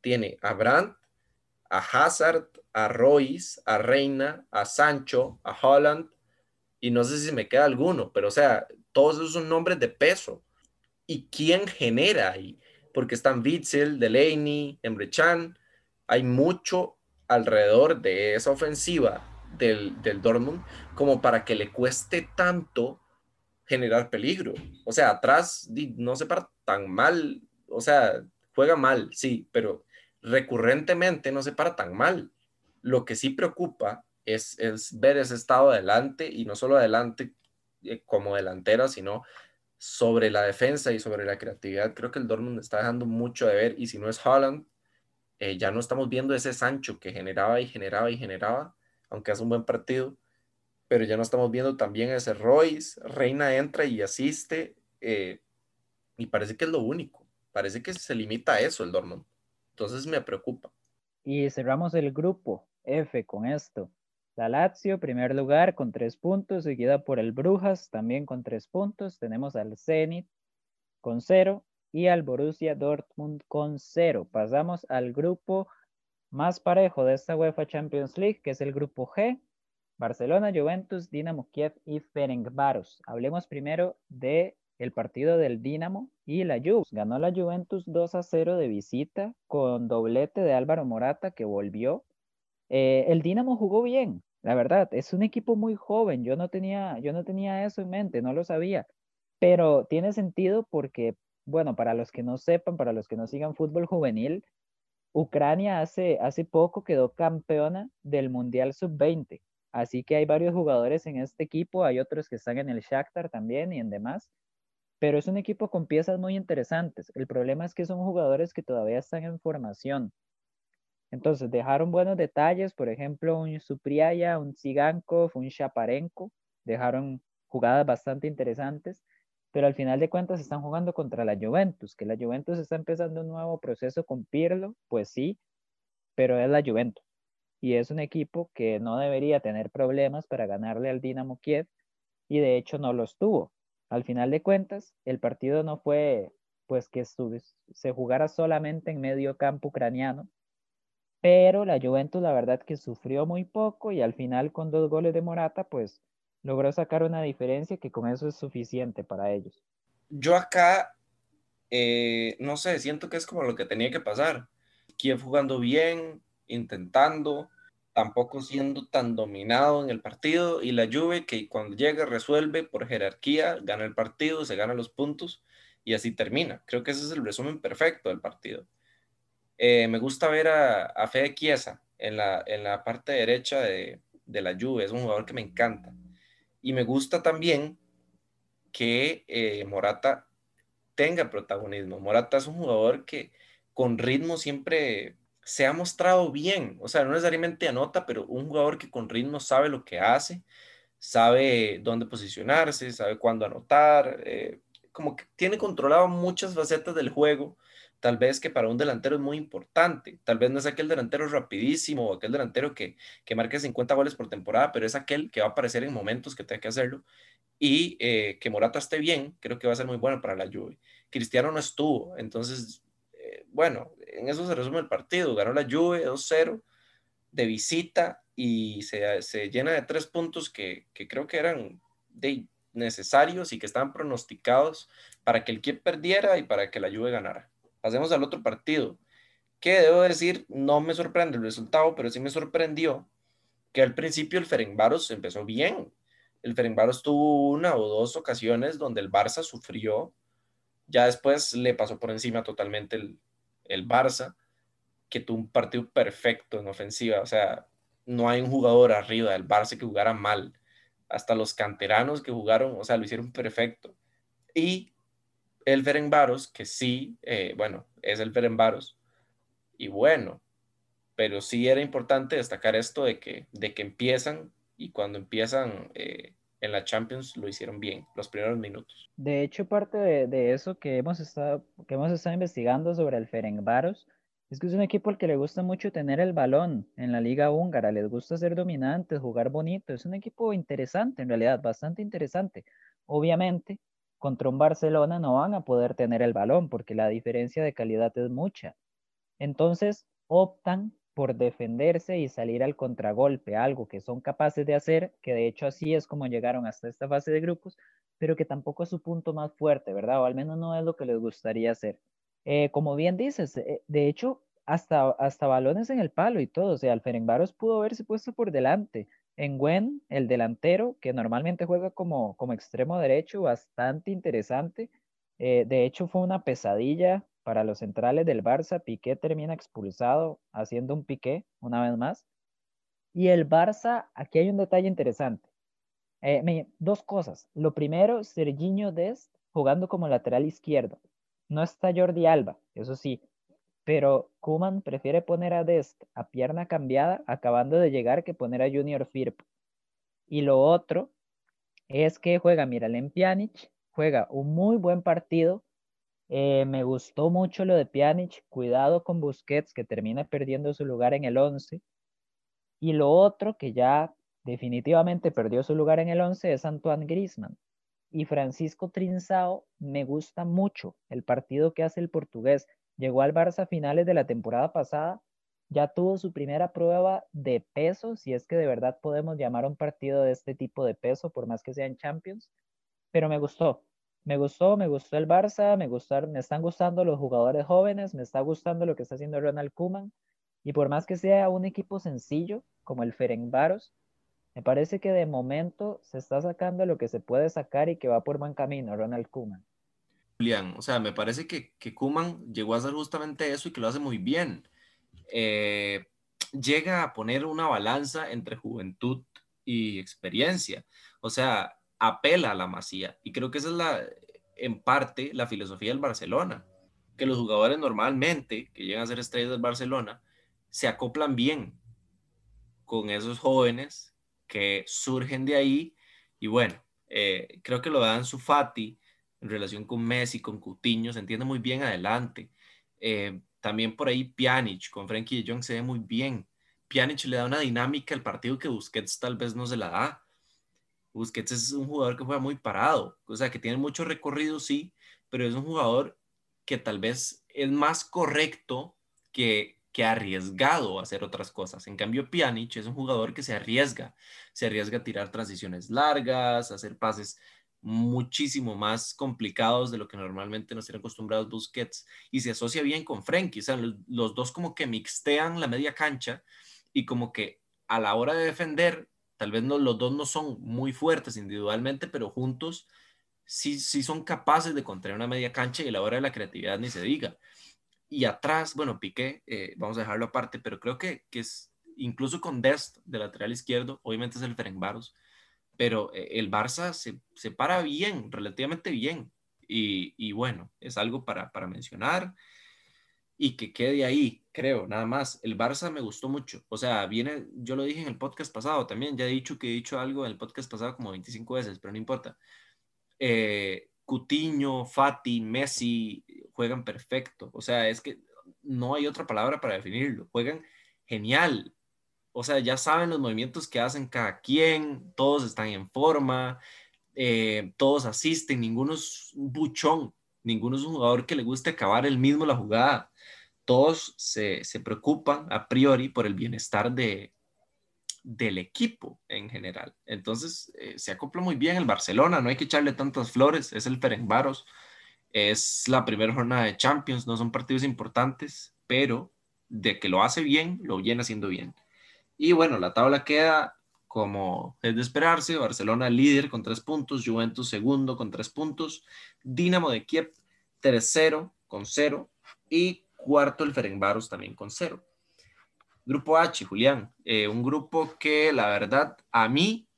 C: Tiene a Brandt, a Hazard, a Royce, a Reina, a Sancho, a Holland, y no sé si me queda alguno, pero o sea, todos esos son nombres de peso. ¿Y quién genera ahí? Porque están Witzel, Delaney, Emre Chan, hay mucho alrededor de esa ofensiva del, del Dortmund como para que le cueste tanto generar peligro. O sea, atrás no se para tan mal, o sea, juega mal, sí, pero recurrentemente no se para tan mal. Lo que sí preocupa es, ver ese estado adelante y no solo adelante eh, como delantera, sino sobre la defensa y sobre la creatividad. Creo que el Dortmund está dejando mucho de ver y si no es Holland, eh, ya no estamos viendo ese Sancho que generaba y generaba y generaba, aunque hace un buen partido, pero ya no estamos viendo también ese Royce, Reina entra y asiste eh, y parece que es lo único, parece que se limita a eso el Dortmund. Entonces me preocupa.
B: Y cerramos el grupo F con esto. La Lazio, primer lugar, con tres puntos, seguida por el Brujas, también con tres puntos. Tenemos al Zenit con cero y al Borussia Dortmund con cero. Pasamos al grupo más parejo de esta UEFA Champions League, que es el grupo G. Barcelona, Juventus, Dinamo Kiev y Ferencváros. Hablemos primero de el partido del Dinamo y la Juve. Ganó la Juventus 2 a 0 de visita con doblete de Álvaro Morata que volvió eh, el Dinamo jugó bien, la verdad, es un equipo muy joven, yo no tenía, yo no tenía eso en mente, no lo sabía, pero tiene sentido porque, bueno, para los que no sepan, para los que no sigan fútbol juvenil, Ucrania hace, hace poco quedó campeona del Mundial Sub-20, así que hay varios jugadores en este equipo, hay otros que están en el Shakhtar también y en demás, pero es un equipo con piezas muy interesantes. El problema es que son jugadores que todavía están en formación Entonces dejaron buenos detalles, por ejemplo, un Supriaya, un Tsigankov, un Shaparenko, dejaron jugadas bastante interesantes, pero al final de cuentas están jugando contra la Juventus, que la Juventus está empezando un nuevo proceso con Pirlo, pues sí, pero es la Juventus. Y es un equipo que no debería tener problemas para ganarle al Dinamo Kiev, y de hecho no los tuvo. Al final de cuentas, el partido no fue pues que se jugara solamente en medio campo ucraniano, pero la Juventus la verdad que sufrió muy poco y al final con dos goles de Morata pues logró sacar una diferencia que con eso es suficiente para ellos.
C: Yo acá, eh, no sé, siento que es como lo que tenía que pasar. Kiev jugando bien, intentando, tampoco siendo tan dominado en el partido y la Juve que cuando llega resuelve por jerarquía, gana el partido, se gana los puntos y así termina. Creo que ese es el resumen perfecto del partido. Eh, me gusta ver a, a Fede Chiesa en la, en la parte derecha de, de, la Juve, es un jugador que me encanta. Y me gusta también que eh, Morata tenga protagonismo. Morata es un jugador que con ritmo siempre se ha mostrado bien, o sea, no necesariamente anota, pero un jugador que con ritmo sabe lo que hace, sabe dónde posicionarse, sabe cuándo anotar, eh, como que tiene controlado muchas facetas del juego tal vez que para un delantero es muy importante. Tal vez no es aquel delantero rapidísimo o aquel delantero que, que marque 50 goles por temporada, pero es aquel que va a aparecer en momentos que tenga que hacerlo. Y eh, que Morata esté bien, creo que va a ser muy bueno para la Juve. Cristiano no estuvo, entonces, eh, bueno, en eso se resume el partido. Ganó la Juve 2-0 de visita y se, se, llena de tres puntos que, que creo que eran necesarios y que estaban pronosticados para que el Kiev perdiera y para que la Juve ganara. Pasemos al otro partido, que debo decir, no me sorprende el resultado, pero sí me sorprendió que al principio el Ferencváros empezó bien. El Ferencváros tuvo una o dos ocasiones donde el Barça sufrió, ya después le pasó por encima totalmente el, el Barça, que tuvo un partido perfecto en ofensiva, o sea, no hay un jugador arriba del Barça que jugara mal. Hasta los canteranos que jugaron, o sea, lo hicieron perfecto. Y el Ferencváros, que sí, eh, bueno, es el Ferencváros, y bueno, pero sí era importante destacar esto de que, de que empiezan y cuando empiezan eh, en la Champions lo hicieron bien, los primeros minutos.
B: De hecho, parte de, de, eso que hemos, estado, que hemos estado investigando sobre el Ferencváros es que es un equipo al que le gusta mucho tener el balón en la liga húngara, les gusta ser dominantes, jugar bonito, es un equipo interesante en realidad, bastante interesante. Obviamente, contra un Barcelona no van a poder tener el balón porque la diferencia de calidad es mucha. Entonces optan por defenderse y salir al contragolpe, algo que son capaces de hacer, que de hecho así es como llegaron hasta esta fase de grupos, pero que tampoco es su punto más fuerte, ¿verdad? O al menos no es lo que les gustaría hacer. Eh, como bien dices, eh, de hecho, hasta, hasta balones en el palo y todo, o sea, el Ferencváros pudo haberse puesto por delante, en Gwen, el delantero, que normalmente juega como, como extremo derecho, bastante interesante. Eh, de hecho, fue una pesadilla para los centrales del Barça. Piqué termina expulsado haciendo un piqué una vez más. Y el Barça, aquí hay un detalle interesante. Eh, dos cosas. Lo primero, Serginho Dest jugando como lateral izquierdo. No está Jordi Alba, eso sí, pero Kuman prefiere poner a Dest a pierna cambiada acabando de llegar que poner a Junior Firpo. Y lo otro es que juega Miralem Pjanic, juega un muy buen partido. Eh, me gustó mucho lo de Pjanic, cuidado con Busquets que termina perdiendo su lugar en el 11. Y lo otro que ya definitivamente perdió su lugar en el 11 es Antoine Griezmann. Y Francisco Trinzao me gusta mucho el partido que hace el portugués Llegó al Barça a finales de la temporada pasada, ya tuvo su primera prueba de peso, si es que de verdad podemos llamar un partido de este tipo de peso, por más que sea en Champions, pero me gustó, me gustó, me gustó el Barça, me, gustaron, me están gustando los jugadores jóvenes, me está gustando lo que está haciendo Ronald Koeman, y por más que sea un equipo sencillo, como el Ferencváros, me parece que de momento se está sacando lo que se puede sacar y que va por buen camino Ronald Koeman.
C: Julián. O sea, me parece que, que Kuman llegó a hacer justamente eso y que lo hace muy bien. Eh, llega a poner una balanza entre juventud y experiencia. O sea, apela a la masía. Y creo que esa es la, en parte, la filosofía del Barcelona. Que los jugadores normalmente, que llegan a ser estrellas del Barcelona, se acoplan bien con esos jóvenes que surgen de ahí. Y bueno, eh, creo que lo dan su Fati en relación con Messi, con Cutiño, se entiende muy bien adelante. Eh, también por ahí Pjanic con Frankie de Jong se ve muy bien. Pjanic le da una dinámica al partido que Busquets tal vez no se la da. Busquets es un jugador que juega muy parado, o sea, que tiene mucho recorrido, sí, pero es un jugador que tal vez es más correcto que, que arriesgado a hacer otras cosas. En cambio, Pjanic es un jugador que se arriesga, se arriesga a tirar transiciones largas, a hacer pases muchísimo más complicados de lo que normalmente nos tienen acostumbrados Busquets y se asocia bien con Frenkie, o sea, los, dos como que mixtean la media cancha y como que a la hora de defender, tal vez no, los dos no son muy fuertes individualmente, pero juntos sí, sí son capaces de contraer una media cancha y a la hora de la creatividad ni se diga. Y atrás, bueno, Piqué, eh, vamos a dejarlo aparte, pero creo que, que es incluso con Dest de lateral izquierdo, obviamente es el Ferencváros, pero eh, el Barça se, se, para bien, relativamente bien. Y, y bueno, es algo para, para, mencionar y que quede ahí, creo, nada más. El Barça me gustó mucho. O sea, viene, yo lo dije en el podcast pasado también, ya he dicho que he dicho algo en el podcast pasado como 25 veces, pero no importa. Eh, Cutiño, Fati, Messi juegan perfecto. O sea, es que no hay otra palabra para definirlo. Juegan genial. O sea, ya saben los movimientos que hacen cada quien, todos están en forma, eh, todos asisten, ninguno es un buchón, ninguno es un jugador que le guste acabar el mismo la jugada. Todos se, se preocupan a priori por el bienestar de, del equipo en general. Entonces, eh, se acopla muy bien el Barcelona, no hay que echarle tantas flores, es el Ferencváros, es la primera jornada de Champions, no son partidos importantes, pero de que lo hace bien, lo viene haciendo bien. Y bueno, la tabla queda como es de esperarse, Barcelona líder con tres puntos, Juventus segundo con tres puntos, Dinamo de Kiev tercero con cero y cuarto el Ferencváros también con cero. Grupo H, Julián, eh, un grupo que la verdad a mí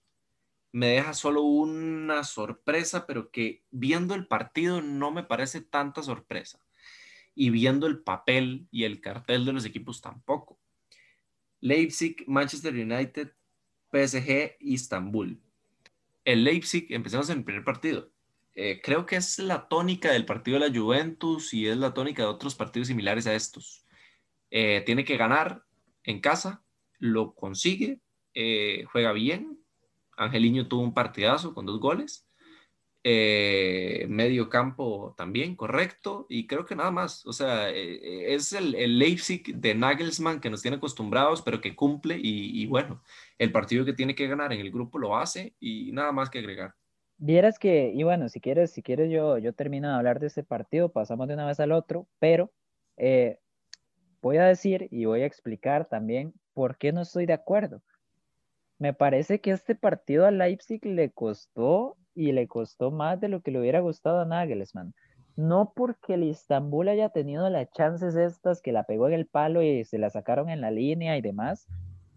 C: me deja solo una sorpresa, pero que viendo el partido no me parece tanta sorpresa. Y viendo el papel y el cartel de los equipos tampoco. Leipzig, Manchester United, PSG, Istanbul. El Leipzig, empezamos en el primer partido. Eh, creo que es la tónica del partido de la Juventus y es la tónica de otros partidos similares a estos. Eh, tiene que ganar en casa, lo consigue, eh, juega bien. Angeliño tuvo un partidazo con dos goles. Eh, medio campo también, correcto. Y creo que nada más. O sea, eh, es el, Leipzig de Nagelsmann que nos tiene acostumbrados, pero que cumple. Y, y, bueno, el partido que tiene que ganar en el grupo lo hace y nada más que agregar.
B: Vieras que, y bueno, si quieres, si quieres yo, yo termino de hablar de este partido, pasamos de una vez al otro, pero eh, voy a decir y voy a explicar también por qué no estoy de acuerdo. Me parece que este partido a Leipzig le costó y le costó más de lo que le hubiera gustado a Nagelsmann. No porque el Istanbul haya tenido las chances estas que la pegó en el palo y se la sacaron en la línea y demás,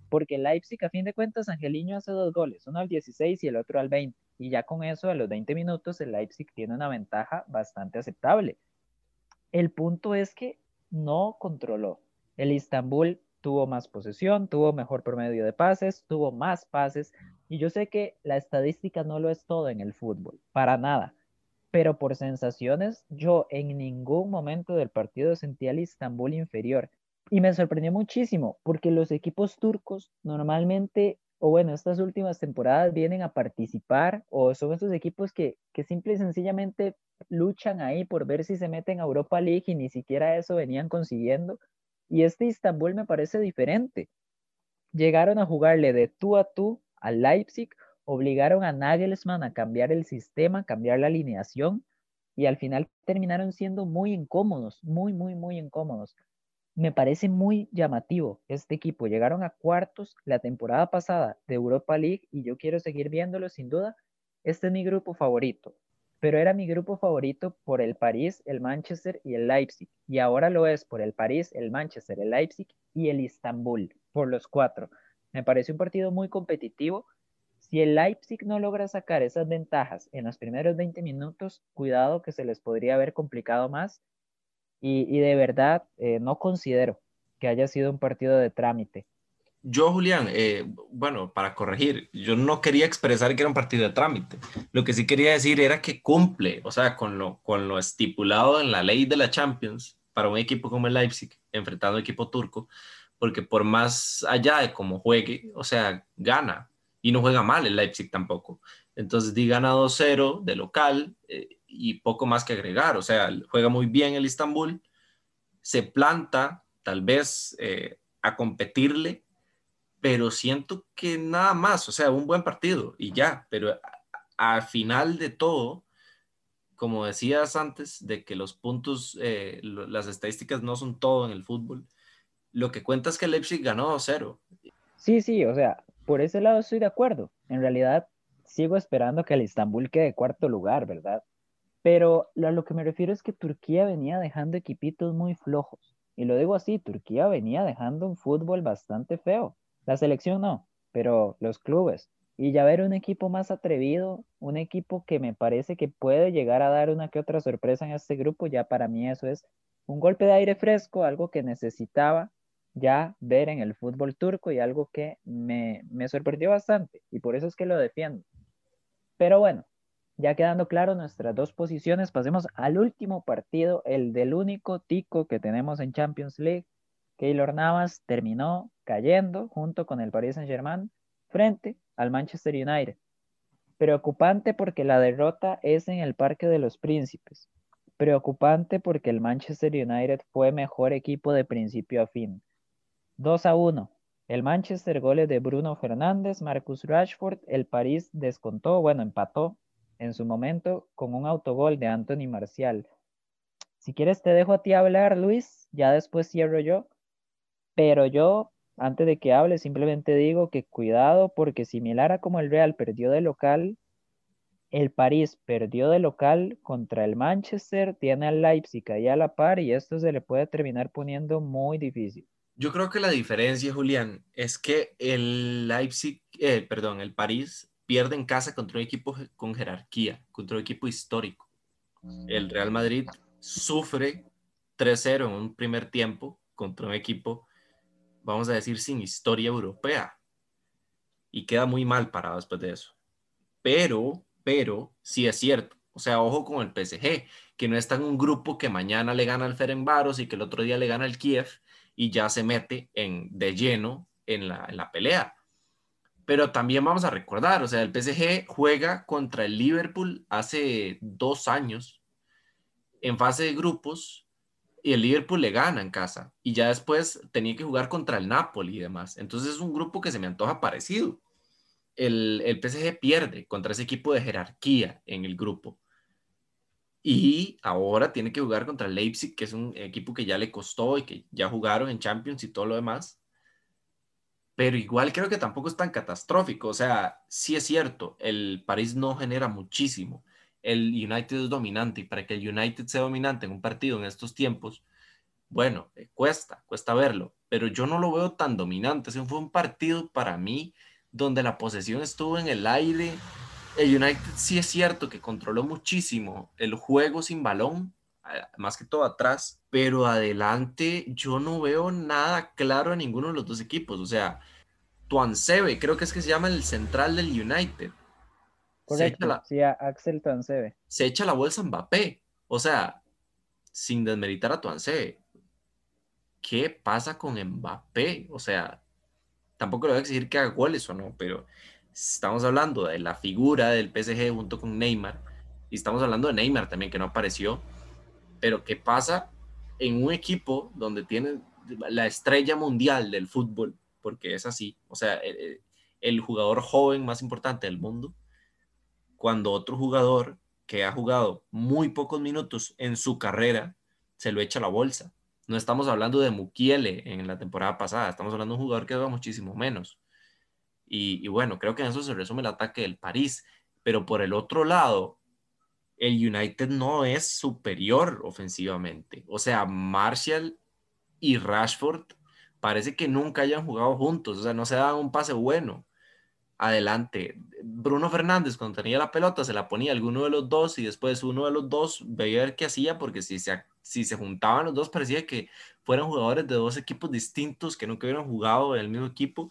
B: porque Leipzig a fin de cuentas Angeliño hace dos goles, uno al 16 y el otro al 20, y ya con eso a los 20 minutos el Leipzig tiene una ventaja bastante aceptable. El punto es que no controló. El Istanbul tuvo más posesión, tuvo mejor promedio de pases, tuvo más pases. Y yo sé que la estadística no lo es todo en el fútbol, para nada. Pero por sensaciones, yo en ningún momento del partido sentí al Istanbul inferior. Y me sorprendió muchísimo, porque los equipos turcos normalmente, o bueno, estas últimas temporadas vienen a participar, o son esos equipos que, que simple y sencillamente luchan ahí por ver si se meten a Europa League y ni siquiera eso venían consiguiendo. Y este Istanbul me parece diferente. Llegaron a jugarle de tú a tú al Leipzig, obligaron a Nagelsmann a cambiar el sistema, cambiar la alineación y al final terminaron siendo muy incómodos, muy, muy, muy incómodos. Me parece muy llamativo este equipo. Llegaron a cuartos la temporada pasada de Europa League y yo quiero seguir viéndolo sin duda. Este es mi grupo favorito pero era mi grupo favorito por el París, el Manchester y el Leipzig, y ahora lo es por el París, el Manchester, el Leipzig y el Istanbul, por los cuatro. Me parece un partido muy competitivo. Si el Leipzig no logra sacar esas ventajas en los primeros 20 minutos, cuidado que se les podría haber complicado más. Y, de verdad, eh, no considero que haya sido un partido de trámite.
C: Yo, Julián, eh, bueno, para corregir, yo no quería expresar que era un partido de trámite. Lo que sí quería decir era que cumple, o sea, con lo, con lo estipulado en la ley de la Champions para un equipo como el Leipzig, enfrentando a equipo turco, porque por más allá de cómo juegue, o sea, gana y no juega mal el Leipzig tampoco. Entonces, di gana 2-0 de local eh, y poco más que agregar, o sea, juega muy bien el Istanbul, se planta tal vez eh, a competirle pero siento que nada más, o sea, un buen partido y ya, pero al final de todo, como decías antes, de que los puntos, eh, las estadísticas no son todo en el fútbol, lo que cuenta es que Leipzig ganó 2-0.
B: Sí, sí, o sea, por ese lado estoy de acuerdo. En realidad, sigo esperando que el Istanbul quede cuarto lugar, ¿verdad? Pero a lo que me refiero es que Turquía venía dejando equipitos muy flojos. Y lo digo así, Turquía venía dejando un fútbol bastante feo. La selección no, pero los clubes. Y ya ver un equipo más atrevido, un equipo que me parece que puede llegar a dar una que otra sorpresa en este grupo, ya para mí eso es un golpe de aire fresco, algo que necesitaba ya ver en el fútbol turco y algo que me, me sorprendió bastante y por eso es que lo defiendo. Pero bueno, ya quedando claro nuestras dos posiciones, pasemos al último partido, el del único tico que tenemos en Champions League, Keylor Navas terminó cayendo junto con el Paris Saint-Germain frente al Manchester United. Preocupante porque la derrota es en el Parque de los Príncipes. Preocupante porque el Manchester United fue mejor equipo de principio a fin. 2 a 1. El Manchester goles de Bruno Fernández, Marcus Rashford, el París descontó, bueno, empató en su momento con un autogol de Anthony Marcial. Si quieres te dejo a ti hablar, Luis, ya después cierro yo. Pero yo, antes de que hable, simplemente digo que cuidado porque similar a como el Real perdió de local, el París perdió de local contra el Manchester, tiene al Leipzig ahí a la par y esto se le puede terminar poniendo muy difícil.
C: Yo creo que la diferencia, Julián, es que el Leipzig, eh, perdón, el París pierde en casa contra un equipo con jerarquía, contra un equipo histórico. El Real Madrid sufre 3-0 en un primer tiempo contra un equipo vamos a decir, sin historia europea. Y queda muy mal parado después de eso. Pero, pero, sí es cierto. O sea, ojo con el PSG, que no está en un grupo que mañana le gana al Ferencváros y que el otro día le gana al Kiev y ya se mete en, de lleno en la, en la pelea. Pero también vamos a recordar, o sea, el PSG juega contra el Liverpool hace dos años en fase de grupos y el Liverpool le gana en casa y ya después tenía que jugar contra el Napoli y demás. Entonces es un grupo que se me antoja parecido. El, el PSG pierde contra ese equipo de jerarquía en el grupo. Y ahora tiene que jugar contra Leipzig, que es un equipo que ya le costó y que ya jugaron en Champions y todo lo demás. Pero igual creo que tampoco es tan catastrófico. O sea, sí es cierto, el París no genera muchísimo el United es dominante y para que el United sea dominante en un partido en estos tiempos, bueno, eh, cuesta, cuesta verlo, pero yo no lo veo tan dominante. Ese fue un partido para mí donde la posesión estuvo en el aire. El United sí es cierto que controló muchísimo el juego sin balón, más que todo atrás, pero adelante yo no veo nada claro en ninguno de los dos equipos. O sea, Tuansebe, creo que es que se llama el central del United
B: Correcto, la, sí, Axel Tuansebe.
C: Se echa la bolsa Mbappé. O sea, sin desmeritar a Tuansebe. ¿Qué pasa con Mbappé? O sea, tampoco le voy a exigir que haga goles o no, pero estamos hablando de la figura del PSG junto con Neymar. Y estamos hablando de Neymar también, que no apareció. Pero ¿qué pasa en un equipo donde tiene la estrella mundial del fútbol? Porque es así. O sea, el, el jugador joven más importante del mundo cuando otro jugador que ha jugado muy pocos minutos en su carrera se lo echa a la bolsa. No estamos hablando de Mukiele en la temporada pasada, estamos hablando de un jugador que juega muchísimo menos. Y, bueno, creo que en eso se resume el ataque del París. Pero por el otro lado, el United no es superior ofensivamente. O sea, Marshall y Rashford parece que nunca hayan jugado juntos. O sea, no se dan un pase bueno adelante. Bruno Fernández, cuando tenía la pelota, se la ponía alguno de los dos y después uno de los dos veía ver qué hacía, porque si, se, si se juntaban los dos parecía que fueran jugadores de dos equipos distintos que nunca hubieran jugado en el mismo equipo,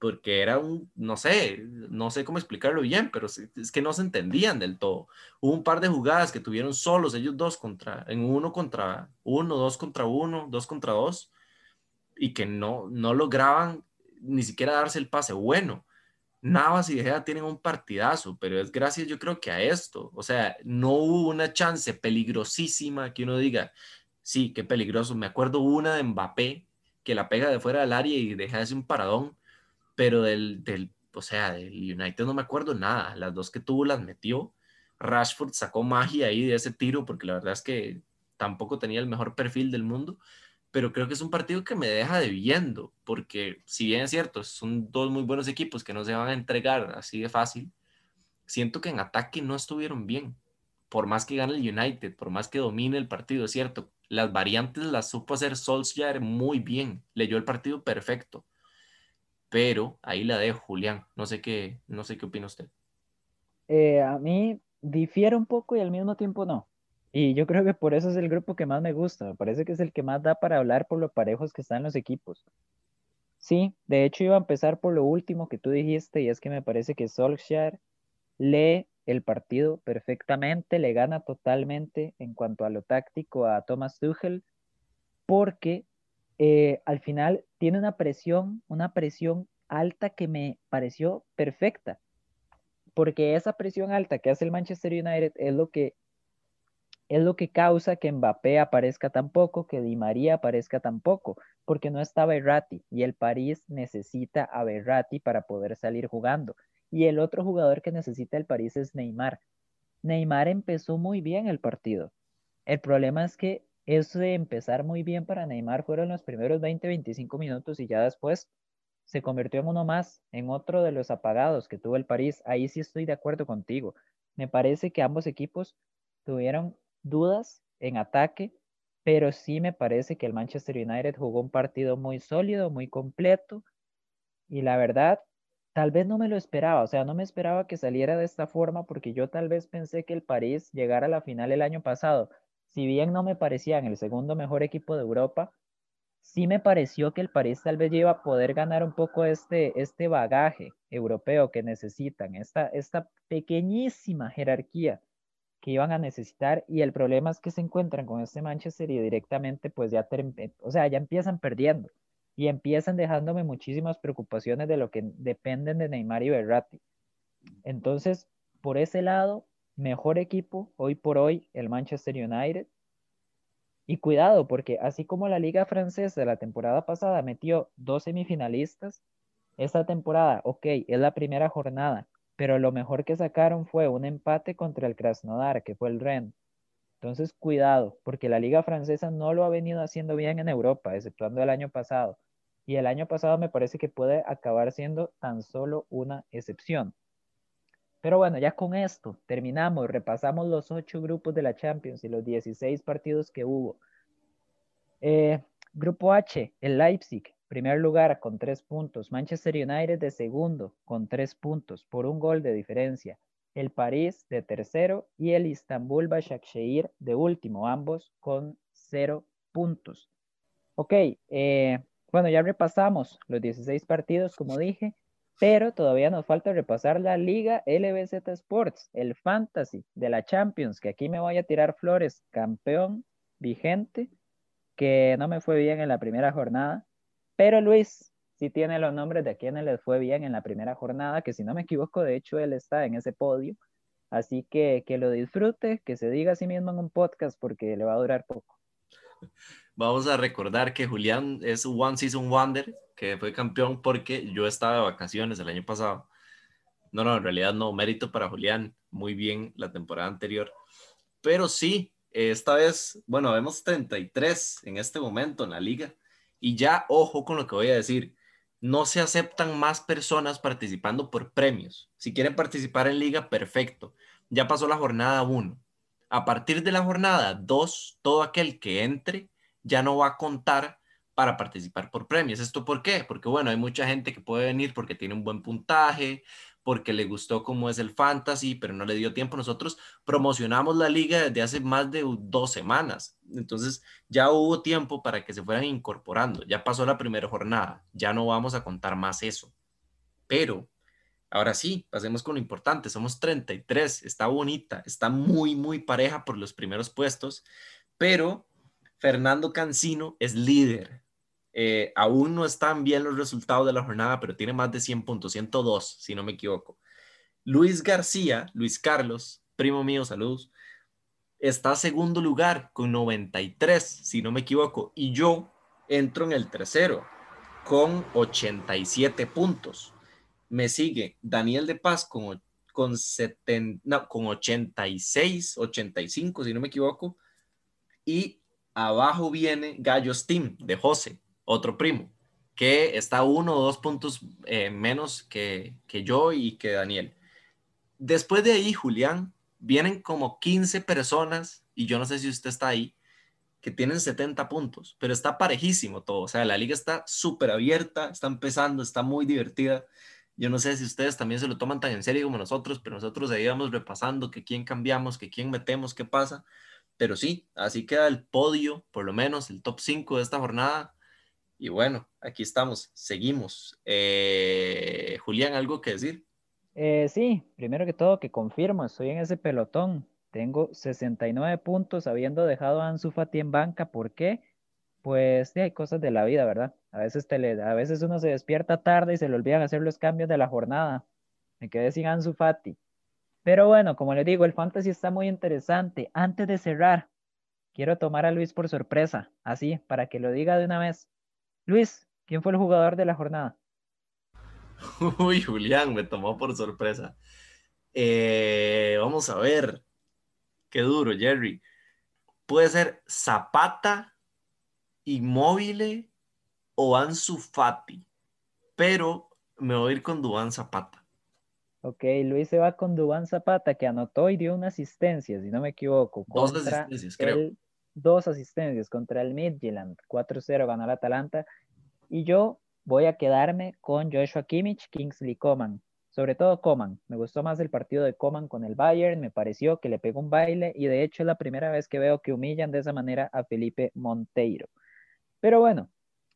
C: porque era un, no sé, no sé cómo explicarlo bien, pero es que no se entendían del todo. Hubo un par de jugadas que tuvieron solos ellos dos contra, en uno contra uno, dos contra uno, dos contra dos, y que no, no lograban ni siquiera darse el pase bueno. Navas y De tienen un partidazo, pero es gracias yo creo que a esto. O sea, no hubo una chance peligrosísima que uno diga, sí, qué peligroso. Me acuerdo una de Mbappé que la pega de fuera del área y deja ese un paradón, pero del, del, o sea, del United no me acuerdo nada. Las dos que tuvo las metió. Rashford sacó magia ahí de ese tiro porque la verdad es que tampoco tenía el mejor perfil del mundo, pero creo que es un partido que me deja debiendo, porque si bien es cierto, son dos muy buenos equipos que no se van a entregar así de fácil, siento que en ataque no estuvieron bien. Por más que gane el United, por más que domine el partido, es cierto, las variantes las supo hacer Solskjaer muy bien, leyó el partido perfecto. Pero ahí la dejo, Julián. No sé qué, no sé qué opina usted.
B: Eh, a mí difiere un poco y al mismo tiempo no. Y yo creo que por eso es el grupo que más me gusta. Me parece que es el que más da para hablar por lo parejos que están los equipos. Sí, de hecho iba a empezar por lo último que tú dijiste y es que me parece que Solskjaer lee el partido perfectamente, le gana totalmente en cuanto a lo táctico a Thomas Tuchel, porque eh, al final tiene una presión, una presión alta que me pareció perfecta, porque esa presión alta que hace el Manchester United es lo que es lo que causa que Mbappé aparezca tan poco, que Di María aparezca tan poco, porque no está Berratti y el París necesita a Berratti para poder salir jugando. Y el otro jugador que necesita el París es Neymar. Neymar empezó muy bien el partido. El problema es que eso de empezar muy bien para Neymar fueron los primeros 20-25 minutos y ya después se convirtió en uno más, en otro de los apagados que tuvo el París. Ahí sí estoy de acuerdo contigo. Me parece que ambos equipos tuvieron dudas en ataque, pero sí me parece que el Manchester United jugó un partido muy sólido, muy completo, y la verdad, tal vez no me lo esperaba, o sea, no me esperaba que saliera de esta forma porque yo tal vez pensé que el París llegara a la final el año pasado. Si bien no me parecía en el segundo mejor equipo de Europa, sí me pareció que el París tal vez iba a poder ganar un poco este, este bagaje europeo que necesitan, esta, esta pequeñísima jerarquía que iban a necesitar y el problema es que se encuentran con este Manchester y directamente pues ya, o sea, ya empiezan perdiendo y empiezan dejándome muchísimas preocupaciones de lo que dependen de Neymar y Berratti. Entonces, por ese lado, mejor equipo hoy por hoy el Manchester United. Y cuidado, porque así como la liga francesa de la temporada pasada metió dos semifinalistas, esta temporada, ok, es la primera jornada, pero lo mejor que sacaron fue un empate contra el Krasnodar, que fue el Ren. Entonces, cuidado, porque la liga francesa no lo ha venido haciendo bien en Europa, exceptuando el año pasado. Y el año pasado me parece que puede acabar siendo tan solo una excepción. Pero bueno, ya con esto terminamos, repasamos los ocho grupos de la Champions y los 16 partidos que hubo. Eh, grupo H, el Leipzig, Primer lugar con tres puntos. Manchester United de segundo con tres puntos por un gol de diferencia. El París de tercero y el Istanbul Başakşehir de último, ambos con cero puntos. Ok, eh, bueno, ya repasamos los 16 partidos, como dije, pero todavía nos falta repasar la Liga LBZ Sports, el Fantasy de la Champions, que aquí me voy a tirar flores, campeón vigente, que no me fue bien en la primera jornada, pero Luis sí tiene los nombres de quienes les fue bien en la primera jornada, que si no me equivoco, de hecho él está en ese podio. Así que que lo disfrute, que se diga a sí mismo en un podcast porque le va a durar poco.
C: Vamos a recordar que Julián es One Season Wonder, que fue campeón porque yo estaba de vacaciones el año pasado. No, no, en realidad no, mérito para Julián, muy bien la temporada anterior. Pero sí, esta vez, bueno, vemos 33 en este momento en la liga. Y ya, ojo con lo que voy a decir, no se aceptan más personas participando por premios. Si quieren participar en liga, perfecto. Ya pasó la jornada 1. A partir de la jornada 2, todo aquel que entre ya no va a contar para participar por premios. ¿Esto por qué? Porque bueno, hay mucha gente que puede venir porque tiene un buen puntaje, porque le gustó cómo es el fantasy, pero no le dio tiempo. Nosotros promocionamos la liga desde hace más de dos semanas, entonces ya hubo tiempo para que se fueran incorporando. Ya pasó la primera jornada, ya no vamos a contar más eso. Pero ahora sí, pasemos con lo importante. Somos 33, está bonita, está muy, muy pareja por los primeros puestos, pero Fernando Cancino es líder eh, aún no están bien los resultados de la jornada, pero tiene más de 100 puntos, 102, si no me equivoco. Luis García, Luis Carlos, primo mío, saludos, está segundo lugar con 93, si no me equivoco, y yo entro en el tercero con 87 puntos. Me sigue Daniel de Paz con, con, con 86, 85, si no me equivoco, y abajo viene Gallos Team de José otro primo, que está uno o dos puntos eh, menos que, yo y que Daniel. Después de ahí, Julián, vienen como 15 personas, y yo no sé si usted está ahí, que tienen 70 puntos, pero está parejísimo todo. O sea, la liga está súper abierta, está empezando, está muy divertida. Yo no sé si ustedes también se lo toman tan en serio como nosotros, pero nosotros ahí vamos repasando que quién cambiamos, que quién metemos, qué pasa. Pero sí, así queda el podio, por lo menos el top 5 de esta jornada. Y bueno, aquí estamos, seguimos. Eh, Julián, ¿algo que decir?
B: Eh, sí, primero que todo que confirmo, estoy en ese pelotón. Tengo 69 puntos habiendo dejado a Ansu Fati en banca. ¿Por qué? Pues hay cosas de la vida, ¿verdad? A veces, a veces uno se despierta tarde y se le olvidan hacer los cambios de la jornada. Me quedé sin Ansu Fati. Pero bueno, como les digo, el fantasy está muy interesante. Antes de cerrar, quiero tomar a Luis por sorpresa, así, para que lo diga de una vez. Luis, ¿quién fue el jugador de la jornada? (laughs)
C: Uy, Julián, me tomó por sorpresa. Eh, vamos a ver. Qué duro, Jerry. Puede ser Zapata, Inmóvil o Ansu Fati, pero me voy a ir con Dubán Zapata.
B: Ok, Luis se va con Dubán Zapata, que anotó y dio una asistencia, si no me equivoco.
C: Dos asistencias, creo
B: dos asistencias contra el Midtjylland, 4-0 ganó el Atalanta. Y yo voy a quedarme con Joshua Kimmich, Kingsley Coman. Sobre todo Coman. Me gustó más el partido de Coman con el Bayern. Me pareció que le pegó un baile y de hecho es la primera vez que veo que humillan de esa manera a Felipe Monteiro. Pero bueno,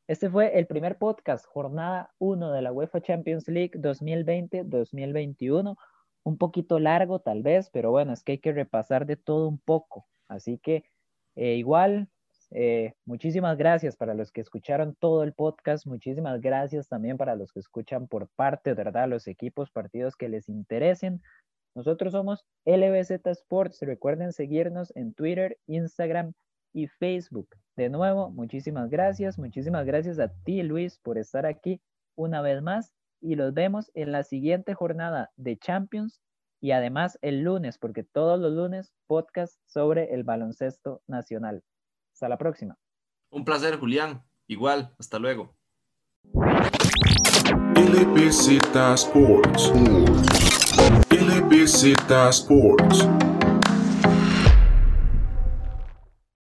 B: este fue el primer podcast, jornada 1 de la UEFA Champions League 2020-2021. Un poquito largo tal vez, pero bueno, es que hay que repasar de todo un poco. Así que eh, igual, eh, muchísimas gracias para los que escucharon todo el podcast, muchísimas gracias también para los que escuchan por parte, ¿verdad? Los equipos, partidos que les interesen. Nosotros somos LBZ Sports. Recuerden seguirnos en Twitter, Instagram y Facebook. De nuevo, muchísimas gracias. Muchísimas gracias a ti, Luis, por estar aquí una vez más. Y los vemos en la siguiente jornada de Champions y además el lunes, porque todos los lunes podcast sobre el baloncesto nacional. Hasta la próxima.
C: Un placer, Julián. Igual, hasta luego.
A: LBZ Sports. LBZ Sports.